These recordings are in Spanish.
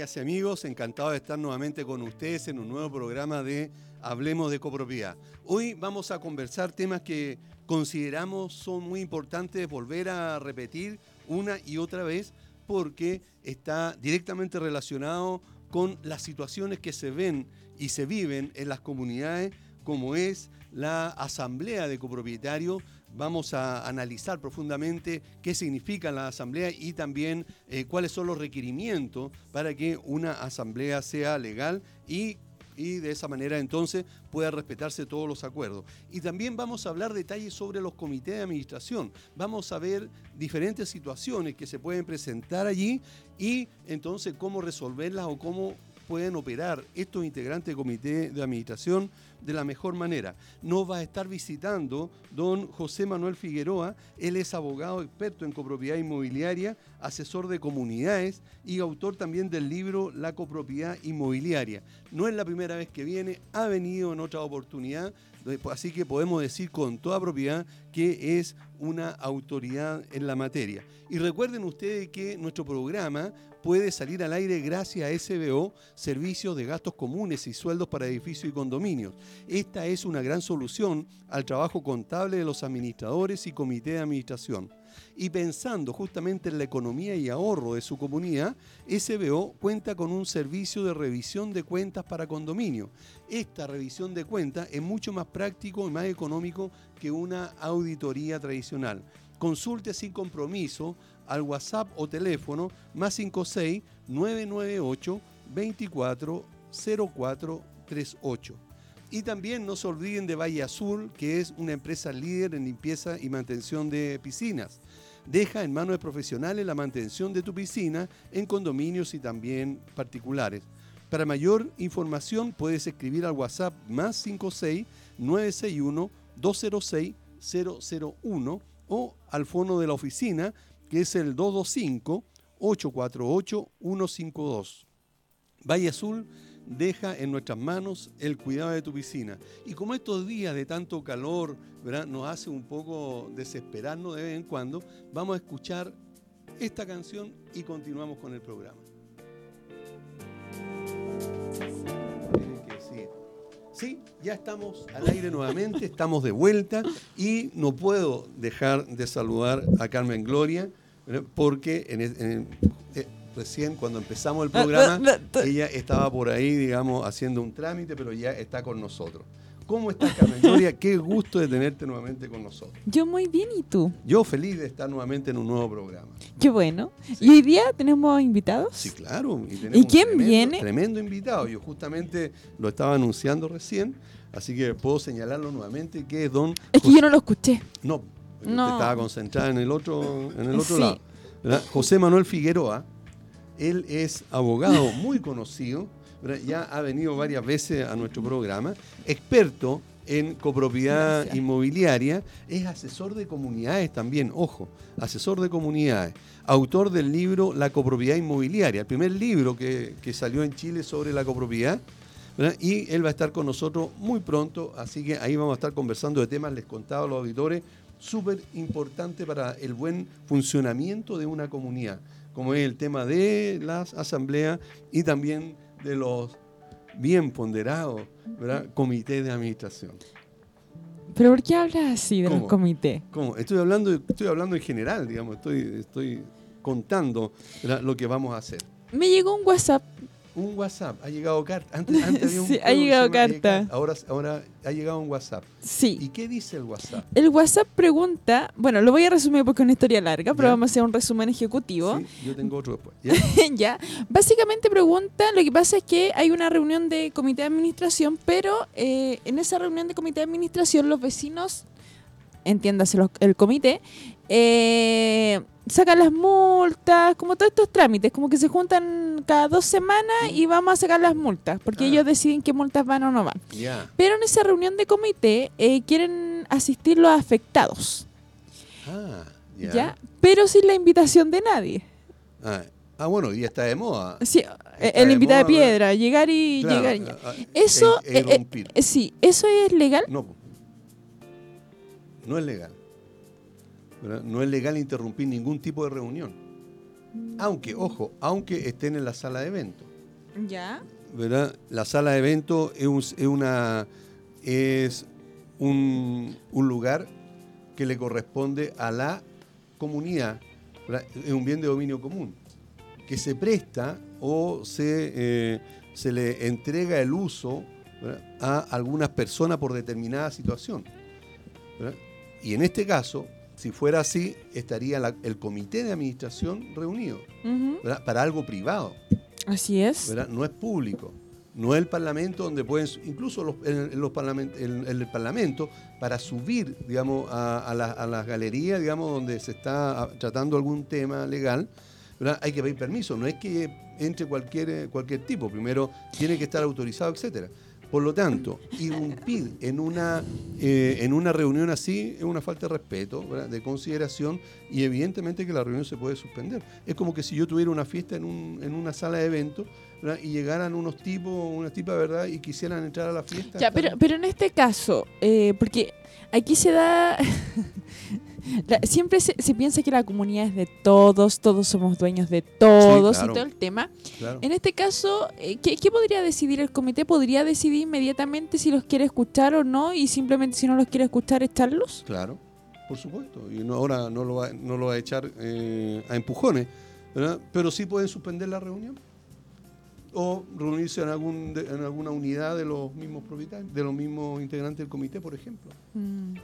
amigas amigos, encantado de estar nuevamente con ustedes en un nuevo programa de Hablemos de copropiedad. Hoy vamos a conversar temas que consideramos son muy importantes volver a repetir una y otra vez porque está directamente relacionado con las situaciones que se ven y se viven en las comunidades como es la asamblea de copropietarios vamos a analizar profundamente qué significa la asamblea y también eh, cuáles son los requerimientos para que una asamblea sea legal y y de esa manera entonces pueda respetarse todos los acuerdos. Y también vamos a hablar detalles sobre los comités de administración. Vamos a ver diferentes situaciones que se pueden presentar allí y entonces cómo resolverlas o cómo pueden operar estos integrantes del comité de administración de la mejor manera. Nos va a estar visitando don José Manuel Figueroa, él es abogado experto en copropiedad inmobiliaria, asesor de comunidades y autor también del libro La copropiedad inmobiliaria. No es la primera vez que viene, ha venido en otra oportunidad, así que podemos decir con toda propiedad que es una autoridad en la materia. Y recuerden ustedes que nuestro programa puede salir al aire gracias a SBO, Servicios de Gastos Comunes y Sueldos para Edificios y Condominios. Esta es una gran solución al trabajo contable de los administradores y comité de administración. Y pensando justamente en la economía y ahorro de su comunidad, SBO cuenta con un servicio de revisión de cuentas para condominio. Esta revisión de cuentas es mucho más práctico y más económico que una auditoría tradicional. Consulte sin compromiso al WhatsApp o teléfono más 56 998 24 0438. Y también no se olviden de Valle Azul, que es una empresa líder en limpieza y mantención de piscinas. Deja en manos de profesionales la mantención de tu piscina en condominios y también particulares. Para mayor información puedes escribir al WhatsApp más 56 961 206 001 o al fono de la oficina que es el 225 848 152. Valle Azul deja en nuestras manos el cuidado de tu piscina. Y como estos días de tanto calor nos hace un poco desesperarnos de vez en cuando, vamos a escuchar esta canción y continuamos con el programa. Sí, ya estamos al aire nuevamente, estamos de vuelta y no puedo dejar de saludar a Carmen Gloria porque en, en, eh, recién cuando empezamos el programa, ella estaba por ahí, digamos, haciendo un trámite, pero ya está con nosotros. ¿Cómo estás, Carmen Gloria? Qué gusto de tenerte nuevamente con nosotros. Yo muy bien, ¿y tú? Yo feliz de estar nuevamente en un nuevo programa. Qué bueno. ¿Y hoy día tenemos invitados? Sí, claro. ¿Y, quién viene? Tremendo invitado. Yo justamente lo estaba anunciando recién, así que puedo señalarlo nuevamente, que es don... Es que yo no lo escuché. No, no. estaba concentrada en el otro, en el otro lado. José Manuel Figueroa, él es abogado muy conocido, ya ha venido varias veces a nuestro programa, experto en copropiedad inmobiliaria, es asesor de comunidades también, ojo, asesor de comunidades, autor del libro La copropiedad inmobiliaria, el primer libro que, salió en Chile sobre la copropiedad, y él va a estar con nosotros muy pronto, así que ahí vamos a estar conversando de temas, les contaba a los auditores, súper importante para el buen funcionamiento de una comunidad como es el tema de las asambleas y también de los bien ponderados comités de administración. ¿Pero por qué hablas así de los comités? ¿Cómo? Estoy hablando, estoy hablando en general, digamos, estoy, estoy contando lo que vamos a hacer. Me llegó un WhatsApp un WhatsApp, ha llegado carta. Antes, había un sí, ha llegado carta. Ahora, ahora ha llegado un WhatsApp. Sí. ¿Y qué dice el WhatsApp? El WhatsApp pregunta, bueno, lo voy a resumir porque es una historia larga, pero vamos a hacer un resumen ejecutivo. Sí, yo tengo otro después. ¿Ya? Básicamente pregunta, lo que pasa es que hay una reunión de comité de administración, pero eh, en esa reunión de comité de administración los vecinos, entiéndase el comité, eh, sacan las multas, como todos estos trámites, como que se juntan cada dos semanas y vamos a sacar las multas, porque ah. ellos deciden qué multas van o no van. Pero en esa reunión de comité eh, quieren asistir los afectados. Ah, ya. Pero sin la invitación de nadie. Ah. ah bueno, y está de moda. Sí, eh, el invitado de piedra, llegar y llegar. Eso, eh, sí, ¿eso es legal? No, no es legal. No es legal interrumpir ningún tipo de reunión. Aunque, ojo, aunque estén en la sala de eventos. Ya. ¿verdad? La sala de eventos es, un, es una es un, un lugar que le corresponde a la comunidad, ¿verdad? es un bien de dominio común, que se presta o se, eh, se le entrega el uso ¿verdad? a algunas personas por determinada situación. Y en este caso, si fuera así, estaría la- el comité de administración reunido para algo privado. Así es. ¿verdad? No es público. No es el Parlamento donde pueden, incluso los- en, en los parlament- en- en el Parlamento, para subir, digamos, a, a la- a las galerías, digamos, donde se está tratando algún tema legal, ¿verdad? hay que pedir permiso. No es que entre cualquier, eh, cualquier tipo. Primero tiene que estar autorizado, etcétera. Por lo tanto, irrumpir en una, eh, en una reunión así es una falta de respeto, ¿verdad? de consideración y evidentemente que la reunión se puede suspender. Es como que si yo tuviera una fiesta en, un- en una sala de eventos ¿verdad? y llegaran unos tipos, unas tipas, ¿verdad? Y quisieran entrar a la fiesta. Ya, pero en este caso, eh, porque aquí se da... la- siempre se, se piensa que la comunidad es de todos, todos somos dueños de todos claro. y todo el tema. claro. En este caso, eh, ¿qué, qué podría decidir el comité? ¿Podría decidir inmediatamente si los quiere escuchar o no? Y simplemente si no los quiere escuchar, echarlos. Claro, por supuesto. Y no, ahora no lo va, no lo va a echar eh, a empujones, ¿verdad? pero sí pueden suspender la reunión o reunirse en, algún, en alguna unidad de los mismos propietarios, de los mismos integrantes del comité, por ejemplo. Mm.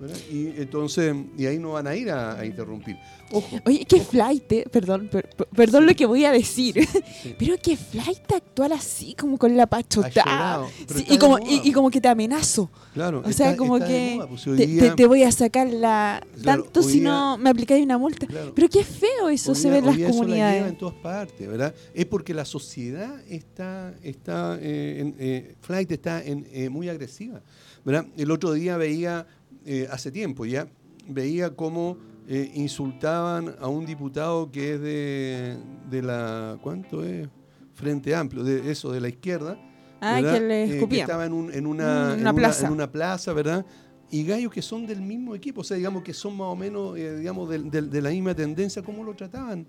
¿Verdad? Y entonces, y ahí no van a ir a, a interrumpir. Ojo, Oye, qué flight, eh, perdón, per- per- perdón lo que voy a decir, sí, pero qué flight actuar así, como con la pachotada. Sí, y, como, y, y como que te amenazo. claro, O sea, está- como está de que moda, pues, te, día- te- te voy a sacar la Claro, tanto si día- no me aplicáis una multa. claro, Pero qué feo eso Hoy se día- ve en las eso la comunidades. en todas partes, ¿verdad? Es porque la sociedad está, está eh, en, eh, Flight está en, eh, muy agresiva, ¿verdad? El otro día veía, eh, hace tiempo ya, veía cómo eh, insultaban a un diputado que es de, de la, ¿cuánto es? Frente Amplio, de eso, de la izquierda. Ah, que le Eh, que estaba en, un- en una, en una plaza. en una plaza, ¿verdad? Y gallos que son del mismo equipo, o sea, digamos que son más o menos, eh, digamos, de, la misma tendencia, ¿cómo lo trataban?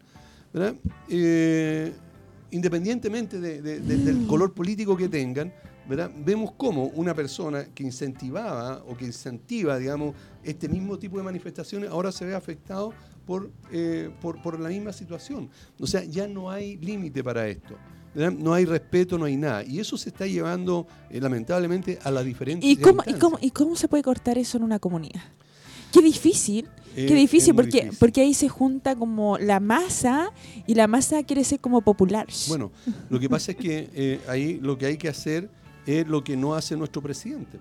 ¿verdad? Eh, independientemente de- de- de- del color político que tengan, ¿verdad? vemos cómo una persona que incentivaba o que incentiva, digamos, este mismo tipo de manifestaciones ahora se ve afectado por, eh, por, por la misma situación. O sea, ya no hay límite para esto. ¿verdad? No hay respeto, no hay nada. Y eso se está llevando, eh, lamentablemente, a las diferentes ¿Y cómo, y, cómo, ¿Y cómo se puede cortar eso en una comunidad? Qué difícil, Eh, qué difícil, porque, difícil. porque ahí se junta como la masa y la masa quiere ser como popular. Bueno, lo que pasa es que eh, ahí lo que hay que hacer es lo que no hace nuestro presidente,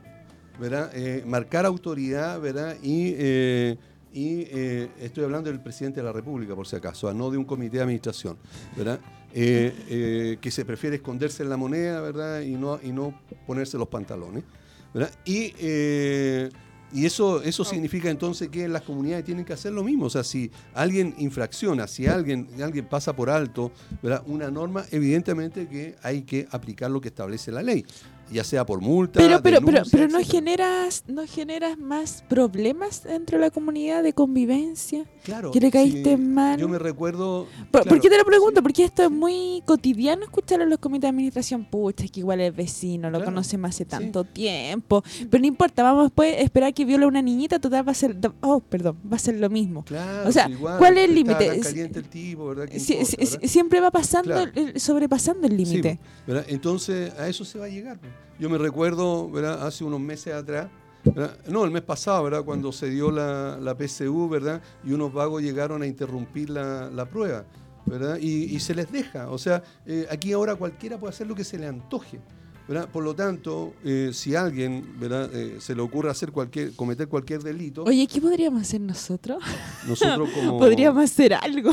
¿verdad? Eh, marcar autoridad, ¿verdad? Y, eh, y eh, estoy hablando del presidente de la República, por si acaso, ah, no de un comité de administración, ¿verdad? Que se prefiere esconderse en la moneda, ¿verdad? Y no, y no ponerse los pantalones, ¿verdad? Y, y eso, eso significa entonces que las comunidades tienen que hacer lo mismo. O sea, si alguien infracciona, si alguien, alguien pasa por alto ¿verdad? una norma, evidentemente que hay que aplicar lo que establece la ley, ya sea por multa. Pero, pero, pero, denuncia, pero no etcétera. generas, no generas más problemas dentro de la comunidad de convivencia. Claro, que le caíste sí, mal. Yo me recuerdo. ¿Por, qué te lo pregunto? sí. Porque esto es muy cotidiano escuchar en los comités de administración. Pucha, es que igual es vecino, lo Claro, conocemos hace tanto tiempo. Pero no importa, vamos después a esperar que viole a una niñita, total va a ser. Oh, perdón, va a ser lo mismo. Claro, O sea, igual, ¿cuál es el límite? siempre va pasando, el- sobrepasando el límite. Entonces, a eso se va a llegar. Yo me recuerdo, ¿verdad? Hace unos meses atrás, ¿verdad? no, el mes pasado, ¿verdad? Cuando se dio la, la PSU, ¿verdad? Y unos vagos llegaron a interrumpir la, la prueba, ¿verdad? Y, y se les deja. O sea, eh, aquí ahora cualquiera puede hacer lo que se le antoje. ¿verdad? Por lo tanto, eh, si a alguien ¿verdad? Eh, se le ocurre hacer cualquier, cometer cualquier delito, Oye, ¿qué podríamos hacer nosotros? nosotros como... Podríamos hacer algo.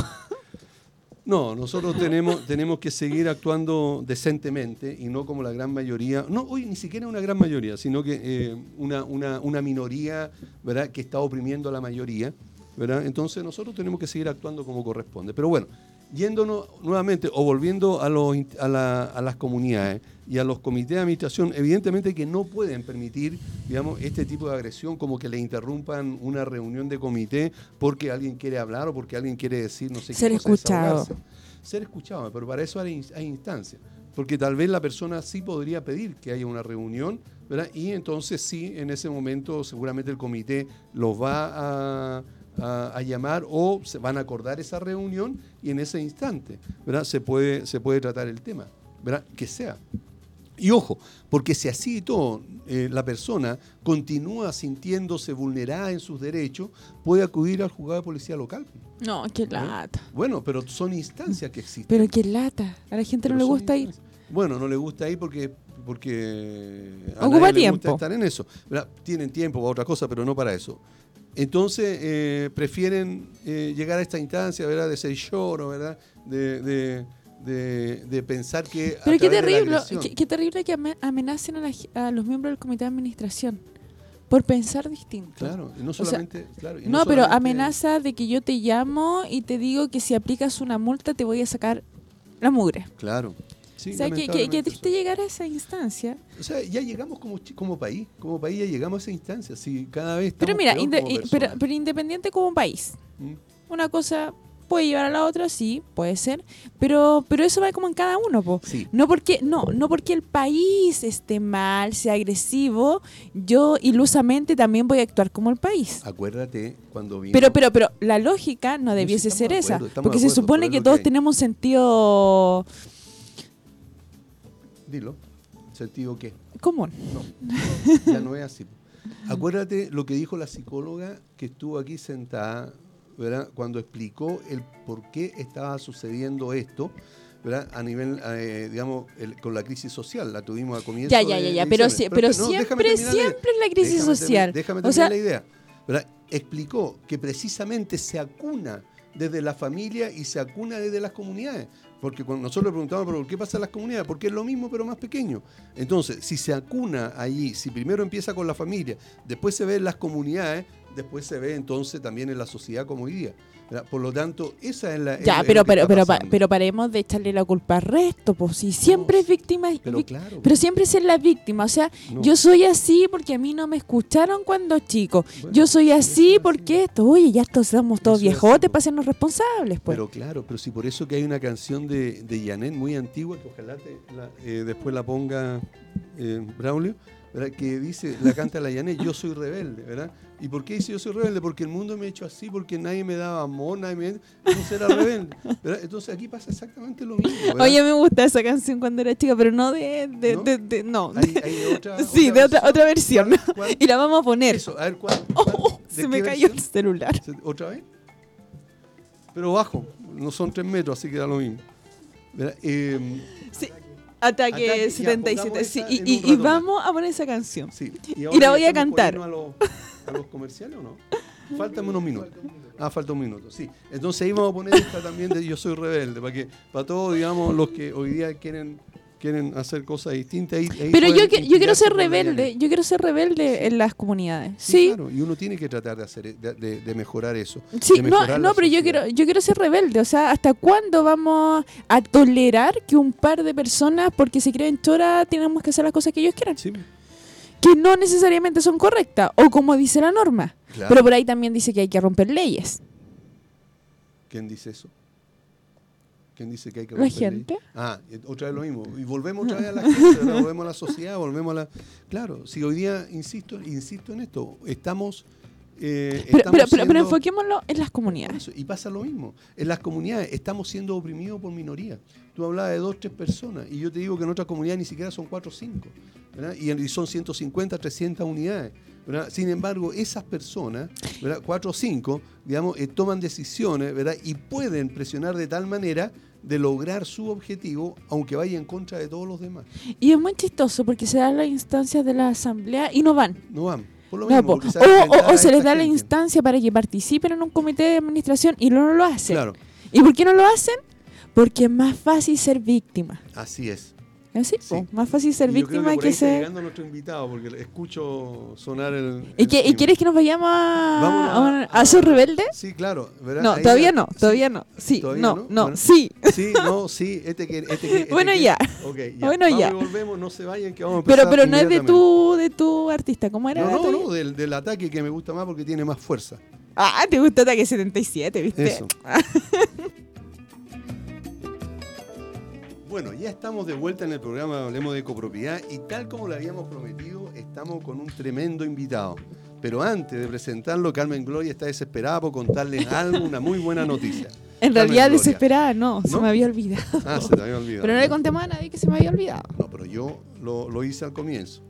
No, nosotros tenemos, tenemos que seguir actuando decentemente y no como la gran mayoría, no, hoy ni siquiera una gran mayoría, sino que eh, una, una, una minoría ¿verdad? que está oprimiendo a la mayoría. ¿verdad? Entonces nosotros tenemos que seguir actuando como corresponde. Pero bueno, yéndonos nuevamente o volviendo a, los, a, la- a las comunidades y a los comités de administración, evidentemente que no pueden permitir, digamos, este tipo de agresión, como que le interrumpan una reunión de comité porque alguien quiere hablar o porque alguien quiere decir, no sé Ser qué cosa, escuchado. Ser escuchado, pero para eso hay, hay instancias. Porque tal vez la persona sí podría pedir que haya una reunión, ¿verdad? Y entonces sí, en ese momento seguramente el comité los va a, a- a llamar o se van a acordar esa reunión y en ese instante, ¿verdad? Se puede, se puede tratar el tema, ¿verdad? Que sea. Y ojo, porque si así y todo eh, la persona continúa sintiéndose vulnerada en sus derechos, puede acudir al juzgado de policía local. No, qué lata. Bueno, pero son instancias que existen. Pero qué lata. A la gente no le gusta ir. Bueno, no le gusta ir porque porque a Ocupa nadie le tiempo. gusta estar en eso. ¿verdad? Tienen tiempo para otra cosa, pero no para eso. Entonces eh, prefieren eh, llegar a esta instancia, ¿verdad? De ser lloro, ¿verdad? De, de- de- de pensar que. Pero qué terrible, qué, qué terrible que ame- amenacen a, la a los miembros del comité de administración por pensar distinto. Claro, y no sea, solamente. claro, y No, pero solamente- amenaza de que yo te llamo y te digo que si aplicas una multa te voy a sacar la mugre. Claro. Sí, o sea, que, que, triste llegar a esa instancia. O sea, ya llegamos como, como país, como país ya llegamos a esa instancia. Si cada vez Pero estamos mira, peor como pero, pero independiente como país. ¿Mm? Una cosa puede llevar a la otra, sí, puede ser. Pero, pero eso va como en cada uno, po. Sí, No porque, no, no porque el país esté mal, sea agresivo, yo ilusamente también voy a actuar como el país. acuérdate cuando vino. Pero, pero, pero la lógica no debiese ser de esa. acuerdo, Porque se supone que todos que tenemos un sentido Dilo. ¿Sentido qué? común. No, ya no es así. Acuérdate lo que dijo la psicóloga que estuvo aquí sentada, ¿verdad? Cuando explicó el por qué estaba sucediendo esto, ¿verdad? A nivel, eh, digamos, el- con la crisis social. La tuvimos a comienzo Ya, ya, ya, de ya. Pero, sí- pero no, siempre, siempre es la crisis Déjame social. Déjame o terminar sea, la idea. ¿verdad? Explicó que precisamente se acuna desde la familia y se acuna desde las comunidades. Porque cuando nosotros le preguntamos, ¿pero por qué pasa en las comunidades? Porque es lo mismo, pero más pequeño. Entonces, si se acuna allí, si primero empieza con la familia, después se ve en las comunidades, después se ve entonces también en la sociedad como hoy día. ¿verdad? Por lo tanto, esa es la. ya, es pero, pero, pero, pa- pero paremos de echarle la culpa al resto, pues si siempre es víctima. Pero vic- claro. pero siempre ser la víctima, o sea, no. yo soy así porque a mí no me escucharon cuando chico. Bueno, yo soy así es porque esto, oye, ya todos somos todos viejotes para hacernos responsables, pues. Pero claro, pero si por eso que hay una canción de, de Janet muy antigua, que ojalá te la- eh, después la ponga eh, Braulio, ¿verdad? que dice, la canta la Janet, yo soy rebelde, ¿verdad? ¿Y por qué dice yo soy rebelde? Porque el mundo me ha hecho así, porque nadie me daba amor, nadie me... Entonces era rebelde. ¿verdad? Entonces aquí pasa exactamente lo mismo. ¿verdad? Oye, me gusta esa canción cuando era chica, pero no de. de, ¿No? de- de- no. Hay, hay otra, sí, de otra, otra versión. ¿Cuál? ¿Cuál? Y la vamos a poner. Eso, a ver, ¿cuál? Oh, se me cayó el celular. ¿Otra vez? Pero bajo, no son tres metros, así que da lo mismo. ¿verdad? Eh, Sí. Ataque, Ataque, ya, 77. pongamos Sí, y, y- y vamos a poner esa canción. Sí. Y la voy a cantar. irnos A los, a los comerciales o no? Faltan unos minutos. Ah, falta un minuto, sí. Entonces ahí vamos a poner esta también de Yo Soy Rebelde, para que para todos, digamos, los que hoy día quieren quieren hacer cosas distintas. Ahí, ahí Pero yo, que- yo quiero ser rebelde, yo quiero ser rebelde en las comunidades. Sí, claro, y uno tiene que tratar de hacer de, de- de mejorar eso. sí, de no, mejorar no, pero yo quiero, yo quiero ser rebelde. O sea, ¿hasta cuándo vamos a tolerar que un par de personas, porque se creen chora, tenemos que hacer las cosas que ellos quieran? Sí, Que no necesariamente son correctas, o como dice la norma. claro. Pero por ahí también dice que hay que romper leyes. ¿Quién dice eso? ¿Quién dice que hay que La gente. Ah, otra vez lo mismo. Y volvemos otra vez a la gente, volvemos a la sociedad, volvemos a la... Claro, si hoy día, insisto, insisto en esto, estamos... eh, Pero, pero, pero, enfoquémoslo en las comunidades. Y pasa lo mismo. En las comunidades estamos siendo oprimidos por minorías. Tú hablabas de dos, tres personas. Y yo te digo que en otras comunidades ni siquiera son cuatro o cinco. ¿verdad? Y, en- y son 150, 300 unidades. ¿verdad? Sin embargo, esas personas, ¿verdad? cuatro o cinco, digamos, eh, toman decisiones ¿verdad? y pueden presionar de tal manera de lograr su objetivo, aunque vaya en contra de todos los demás. Y es muy chistoso porque se dan las instancias de la asamblea y no van. No van. Por lo No, mismo, po. porque se o, se les da la instancia para que participen en un comité de administración y no lo hacen. Claro, ¿Y por qué no lo hacen? Porque es más fácil ser víctima. así es. ¿Así? Sí. po, Más fácil ser Y yo creo víctima por que, está ser... llegando nuestro invitado, porque escucho sonar el... ¿Y, el qué- y quieres que nos vayamos a, a, a- a ser rebelde? Sí, claro. ¿verdad? No, Ahí todavía ya- no, sí, todavía no. Sí, ¿Todavía no, no? no, Bueno. sí. Sí, no, sí, este que... Este que este Bueno, que- ya. Ok, Bueno, Vamos ya. y volvemos, no se vayan, que vamos a empezar Pero, pero no es de tu, de tu artista. ¿Cómo era? No, no, no, del, del ataque que me gusta más porque tiene más fuerza. Ah, te gusta Ataque 77, ¿viste? Eso. Bueno, ya estamos de vuelta en el programa Hablemos de Copropiedad y tal como lo habíamos prometido, estamos con un tremendo invitado. Pero antes de presentarlo, Carmen Gloria está desesperada por contarles algo, una muy buena noticia. En realidad desesperada no, se me había olvidado. Ah, se te había olvidado. Pero no le conté más a nadie que se me había olvidado. No, pero yo lo, lo hice al comienzo.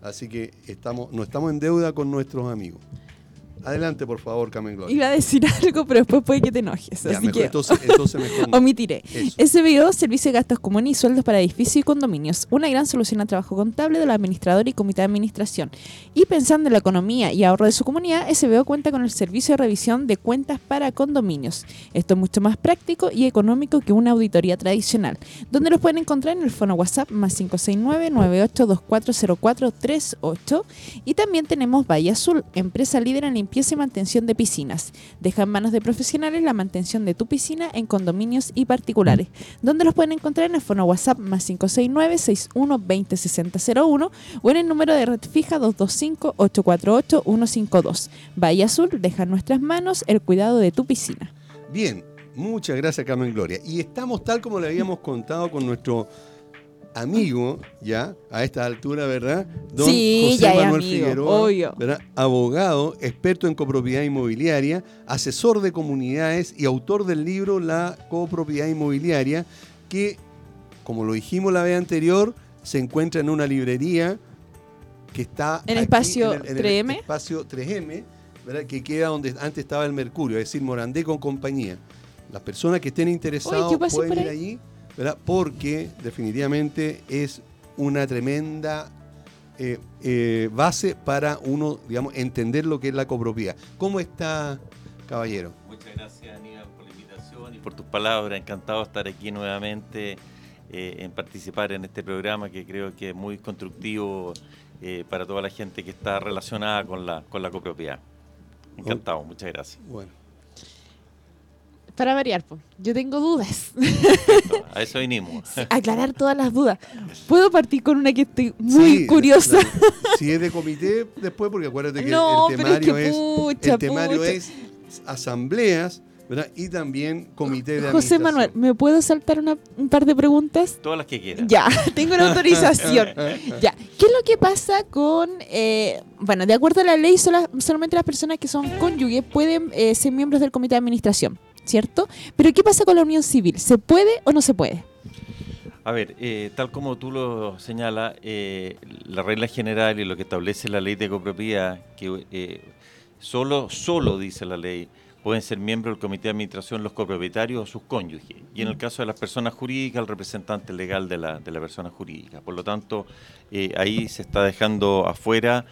Así que estamos, no estamos en deuda con nuestros amigos. Adelante, por favor, Carmen Gloria. Iba a decir algo, pero después puede que te enojes. así que entonces, entonces mejor omitiré. SBO, Servicio de Gastos Comunes y Sueldos para Edificios y Condominios. Una gran solución al trabajo contable de la administradora y comité de administración. Y pensando en la economía y ahorro de su comunidad, SBO cuenta con el servicio de revisión de cuentas para condominios. Esto es mucho más práctico y económico que una auditoría tradicional, donde los pueden encontrar en el fono WhatsApp más 569-98240438. Y también tenemos Valle Azul, empresa líder en limpieza y mantención de piscinas. Deja en manos de profesionales la mantención de tu piscina en condominios y particulares, donde los pueden encontrar en el fono WhatsApp más 569-6120-6001 o en el número de red fija 225-848-152. Bahía Azul deja en nuestras manos el cuidado de tu piscina. Bien, muchas gracias Carmen Gloria. Y estamos tal como le habíamos contado con nuestro amigo, ya, a esta altura, ¿verdad? Don sí, José Manuel Figueroa, ¿verdad? abogado, experto en copropiedad inmobiliaria, asesor de comunidades y autor del libro La copropiedad inmobiliaria, que, como lo dijimos la vez anterior, se encuentra en una librería que está en espacio 3M. espacio 3M, ¿verdad? que queda donde antes estaba el Mercurio, es decir, Morandé con compañía. Las personas que estén interesadas pueden ir allí porque definitivamente es una tremenda eh, eh, base para uno, digamos, entender lo que es la copropiedad. ¿Cómo está, caballero? Muchas gracias, Aníbal, por la invitación y por tus palabras. Encantado de estar aquí nuevamente eh, en participar en este programa que creo que es muy constructivo para toda la gente que está relacionada con la, con la copropiedad. Encantado, muchas gracias. Bueno para variar, yo tengo dudas. A eso vinimos. aclarar todas las dudas. Puedo partir con una que estoy muy curiosa. si es de comité, después, porque acuérdate que el temario, es, el temario es asambleas. ¿verdad? Y también comité de José Manuel, ¿me puedo saltar un par de preguntas? Todas las que quieras. Ya, tengo una autorización. ya. ¿Qué es lo que pasa con, eh, bueno, de acuerdo a la ley, solamente las personas que son cónyuges pueden eh, ser miembros del comité de administración? ¿Cierto? Pero ¿qué pasa con la unión civil? ¿Se puede o no se puede? A ver, eh, tal como tú lo señalas, eh, la regla general y lo que establece la ley de copropiedad, que eh, solo, solo dice la ley, pueden ser miembros del comité de administración los copropietarios o sus cónyuges. Y en el caso de las personas jurídicas, el representante legal de la, de la persona jurídica. Por lo tanto, ahí se está dejando afuera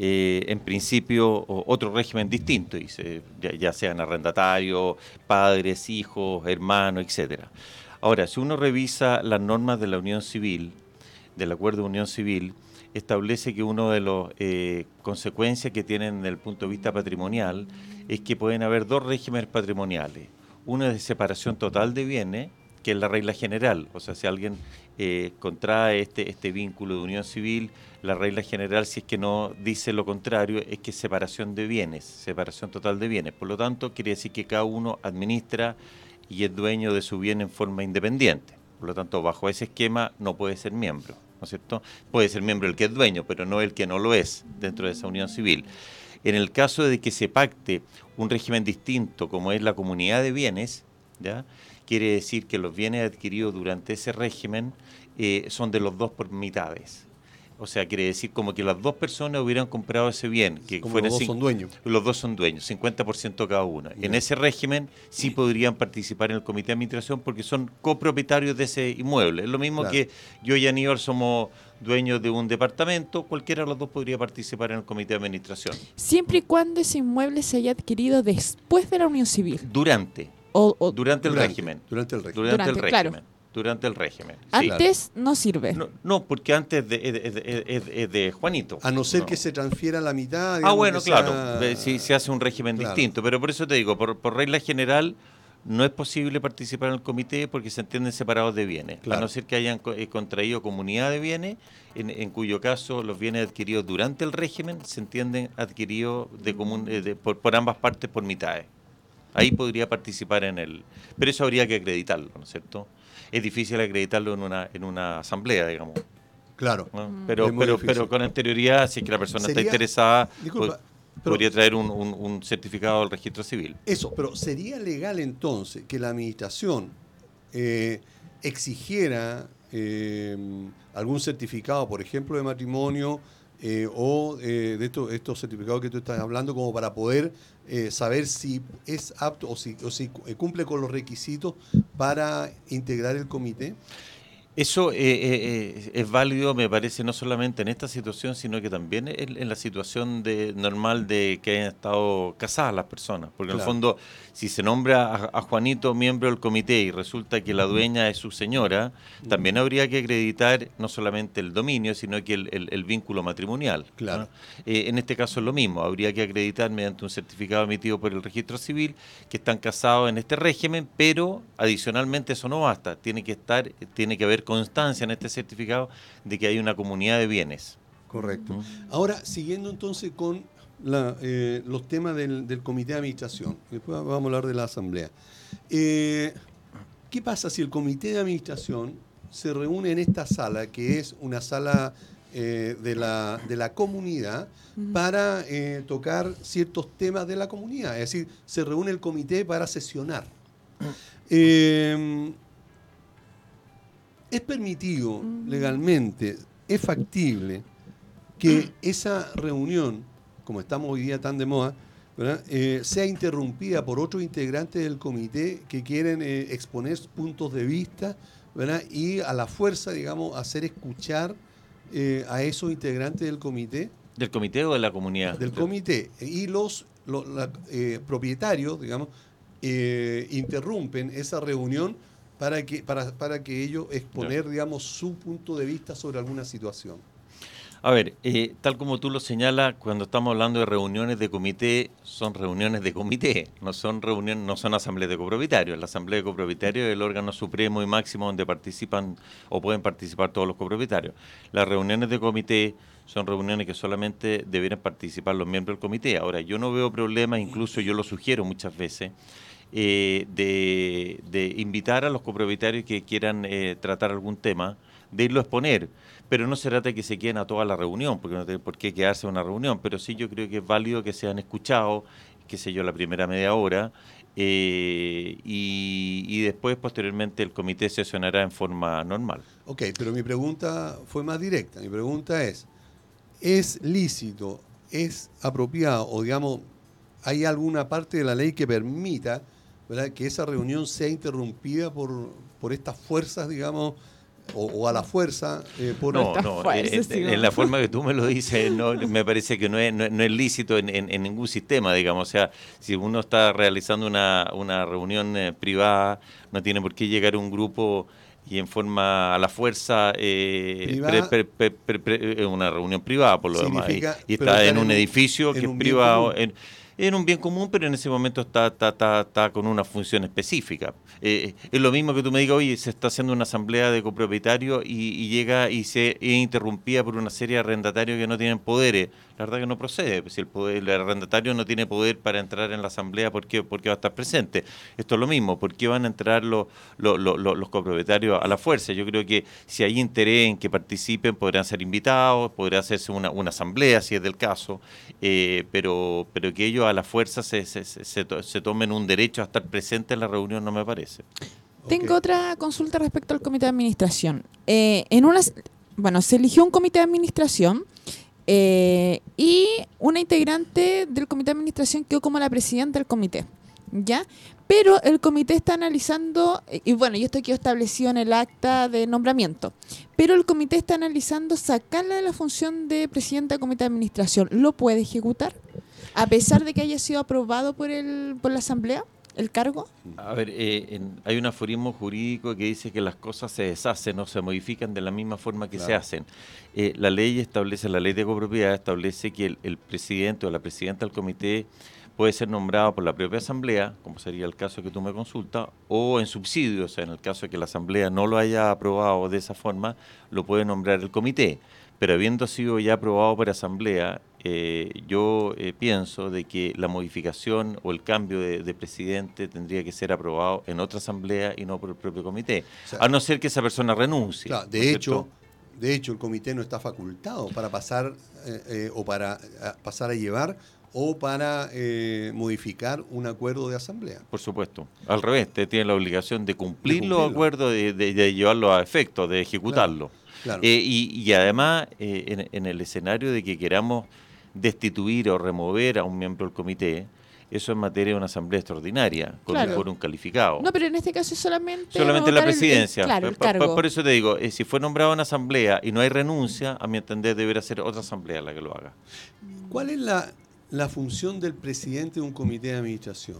eh, en principio otro régimen distinto, dice, ya, sean arrendatarios, padres, hijos, hermanos, etcétera. Ahora, si uno revisa las normas de la Unión Civil, del Acuerdo de Unión Civil, establece que una de las eh, consecuencias que tienen desde el punto de vista patrimonial es que pueden haber dos regímenes patrimoniales. Uno es de separación total de bienes, que es la regla general. O sea, si alguien eh, contrae este, este vínculo de unión civil, la regla general, si es que no dice lo contrario, es que es separación de bienes, separación total de bienes. Por lo tanto, quiere decir que cada uno administra y es dueño de su bien en forma independiente. Por lo tanto, bajo ese esquema no puede ser miembro, ¿no es cierto? Puede ser miembro el que es dueño, pero no el que no lo es dentro de esa unión civil. En el caso de que se pacte un régimen distinto, como es la comunidad de bienes, ¿ya? Quiere decir que los bienes adquiridos durante ese régimen eh, son de los dos por mitades. O sea, quiere decir como que las dos personas hubieran comprado ese bien. Que como los dos son dueños. Los dos son dueños, 50% cada uno. En ese régimen sí podrían participar en el comité de administración porque son copropietarios de ese inmueble. Es lo mismo que yo y Aníbal somos dueños de un departamento, cualquiera de los dos podría participar en el comité de administración. Siempre y cuando ese inmueble se haya adquirido después de la unión civil. Durante. O, durante el régimen. Durante el régimen. Durante, el régimen durante el régimen. Antes no sirve. No, porque antes es de, Juanito. A no ser que se transfiera la mitad. Ah, bueno, claro, si se hace un régimen distinto. Pero por eso te digo, por, regla general, no es posible participar en el comité porque se entienden separados de bienes. A no ser que hayan eh, contraído comunidad de bienes, en, cuyo caso los bienes adquiridos durante el régimen se entienden adquiridos de común, eh, por, por ambas partes por mitades. Ahí podría participar en el... Pero eso habría que acreditarlo, ¿no es cierto? es difícil acreditarlo en una, en una asamblea, digamos. Claro. ¿no? Mm. Pero, pero, pero con anterioridad, si es que la persona está interesada, Disculpa, po- pero- podría traer un, un- un certificado del registro civil. Eso, pero ¿sería legal entonces que la administración eh, exigiera eh, algún certificado, por ejemplo, de matrimonio eh, o eh, de estos, estos certificados que tú estás hablando, como para poder eh, saber si es apto o si, o si cu- cumple con los requisitos para integrar el comité? Eso es válido, me parece, no solamente en esta situación, sino que también en, en la situación de, normal de que hayan estado casadas las personas. Porque en el fondo, si se nombra a, Juanito miembro del comité y resulta que la dueña es su señora, también habría que acreditar no solamente el dominio, sino que el, el- el vínculo matrimonial. ¿no? Claro. Eh, en este caso es lo mismo, habría que acreditar mediante un certificado emitido por el registro civil que están casados en este régimen, pero adicionalmente eso no basta, tiene que estar, tiene que haber constancia en este certificado de que hay una comunidad de bienes. Correcto. Ahora, siguiendo entonces con la, eh, los temas del, del comité de administración, después vamos a hablar de la asamblea. Eh, ¿Qué pasa si el comité de administración se reúne en esta sala, que es una sala eh, de, la, de la comunidad, Mm. para tocar ciertos temas de la comunidad? Es decir, se reúne el comité para sesionar. Es permitido legalmente, es factible que esa reunión, como estamos hoy día tan de moda. Eh, sea interrumpida por otros integrantes del comité que quieren eh, exponer puntos de vista ¿verdad? y a la fuerza, digamos, hacer escuchar eh, a esos integrantes del comité, ¿Del comité o de la comunidad? del comité. Y los, los la- eh, propietarios, digamos, interrumpen esa reunión para que, para, para que ellos exponer, digamos, su punto de vista sobre alguna situación. A ver, eh, tal como tú lo señalas, cuando estamos hablando de reuniones de comité, son reuniones de comité, no son reuniones, no son asambleas de copropietarios. La asamblea de copropietarios es el órgano supremo y máximo donde participan o pueden participar todos los copropietarios. Las reuniones de comité son reuniones que solamente deberían participar los miembros del comité. Ahora, yo no veo problema, incluso yo lo sugiero muchas veces, eh, de, de invitar a los copropietarios que quieran eh, tratar algún tema, de irlo a exponer. Pero no se trata de que se queden a toda la reunión, porque no tiene por qué quedarse en una reunión, pero sí yo creo que es válido que sean escuchados, qué sé yo, la primera media hora, eh, y, después, posteriormente, el comité sesionará en forma normal. Ok, pero mi pregunta fue más directa. Mi pregunta es, ¿es lícito, es apropiado o digamos, hay alguna parte de la ley que permita que esa reunión sea interrumpida por, por estas fuerzas, digamos, o, o a la fuerza? eh, por No, no, eh, sí, en, ¿no? en la forma que tú me lo dices, no, me parece que no es, no, es- no es lícito en, en- en ningún sistema, digamos. O sea, si uno está realizando una, una reunión eh, privada, no tiene por qué llegar un grupo y en forma a la fuerza, eh, Privada. pre- pre- pre- pre- eh, una reunión privada, por lo demás. Y, Significa- y está en en un edificio en que es privado. En un bien común, pero en ese momento está, está, está, está con una función específica. Eh, es lo mismo que tú me digas, oye, se está haciendo una asamblea de copropietarios y, y llega y se es por una serie de arrendatarios que no tienen poderes. La verdad que no procede. pues, Si el, poder, el arrendatario no tiene poder para entrar en la asamblea, ¿por qué, por qué va a estar presente? Esto es lo mismo. ¿Por qué van a entrar los, los, los- copropietarios a la fuerza? Yo creo que si hay interés en que participen, podrán ser invitados, podrá hacerse una, una asamblea, si es del caso, eh, pero, pero que ellos a la fuerza se, se, se- se to- se tomen un derecho a estar presentes en la reunión no me parece. Tengo otra consulta respecto al comité de administración. Eh, en una, bueno, se eligió un comité de administración eh, y una integrante del comité de administración quedó como la presidenta del comité, ¿ya? Pero el comité está analizando, y bueno, y esto quedó establecido en el acta de nombramiento, pero el comité está analizando sacarla de la función de presidenta del comité de administración. ¿Lo puede ejecutar? A pesar de que haya sido aprobado por, el, por la asamblea, el cargo. A ver, eh, en- hay un aforismo jurídico que dice que las cosas se deshacen o se modifican de la misma forma que se hacen. Eh, la ley establece, la ley de copropiedad establece que el, el presidente o la presidenta del comité puede ser nombrado por la propia asamblea, como sería el caso que tú me consultas, o en subsidio, o sea, en el caso de que la asamblea no lo haya aprobado de esa forma, lo puede nombrar el comité. Pero habiendo sido ya aprobado por asamblea, eh, yo eh, pienso de que la modificación o el cambio de, presidente tendría que ser aprobado en otra asamblea y no por el propio comité, a no ser que esa persona renuncie. de hecho, de hecho el comité no está facultado para pasar eh, o para pasar a llevar o para modificar un acuerdo de asamblea. Por supuesto. Al revés, usted tiene la obligación de cumplir los acuerdos, de, de, llevarlo a efecto, de ejecutarlo. y, además, en, el escenario de que queramos destituir o remover a un miembro del comité, eso es materia de una asamblea extraordinaria, con un calificado. No, pero en este caso es solamente... Solamente la presidencia. claro, Por, eso te digo, eh, si fue nombrado una asamblea y no hay renuncia, a mi entender deberá ser otra asamblea la que lo haga. ¿Cuál es la, la función del presidente de un comité de administración?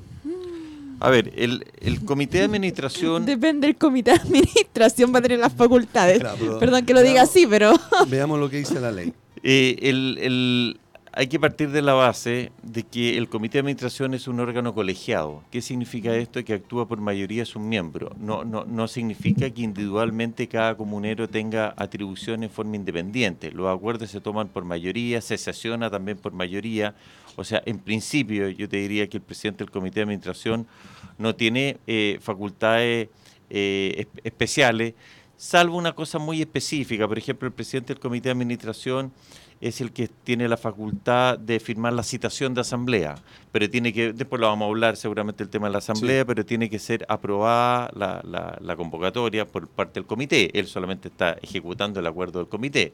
A ver, el, el, comité de administración... Depende del comité de administración, va a tener las facultades. Perdón que lo diga así, pero... Veamos lo que dice la ley. Eh, el, el, hay que partir de la base de que el comité de administración es un órgano colegiado. ¿Qué significa esto? Que actúa por mayoría de sus miembros. No, no, no significa que individualmente cada comunero tenga atribución en forma independiente. Los acuerdos se toman por mayoría, se sesiona también por mayoría. O sea, en principio yo te diría que el presidente del comité de administración no tiene eh, facultades eh, especiales, salvo una cosa muy específica. Por ejemplo, el presidente del comité de administración es el que tiene la facultad de firmar la citación de asamblea, pero tiene que, después lo vamos a hablar seguramente el tema de la asamblea, pero tiene que ser aprobada la, convocatoria por parte del comité, él solamente está ejecutando el acuerdo del comité.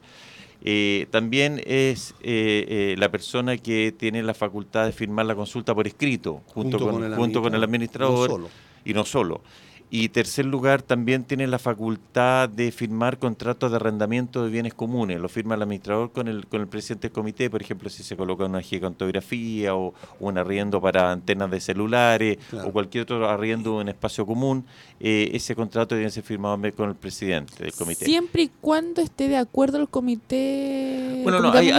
Eh, también es eh, eh, la persona que tiene la facultad de firmar la consulta por escrito, junto, con, el junto con el administrador, y no solo. Y tercer lugar, también tiene la facultad de firmar contratos de arrendamiento de bienes comunes. Lo firma el administrador con el, con el presidente del comité, por ejemplo, si se coloca una gigantografía o, un arriendo para antenas de celulares o cualquier otro arriendo en espacio común, eh, ese contrato tiene que ser firmado con el presidente del comité. Siempre y cuando esté de acuerdo el comité. Bueno, no, hay,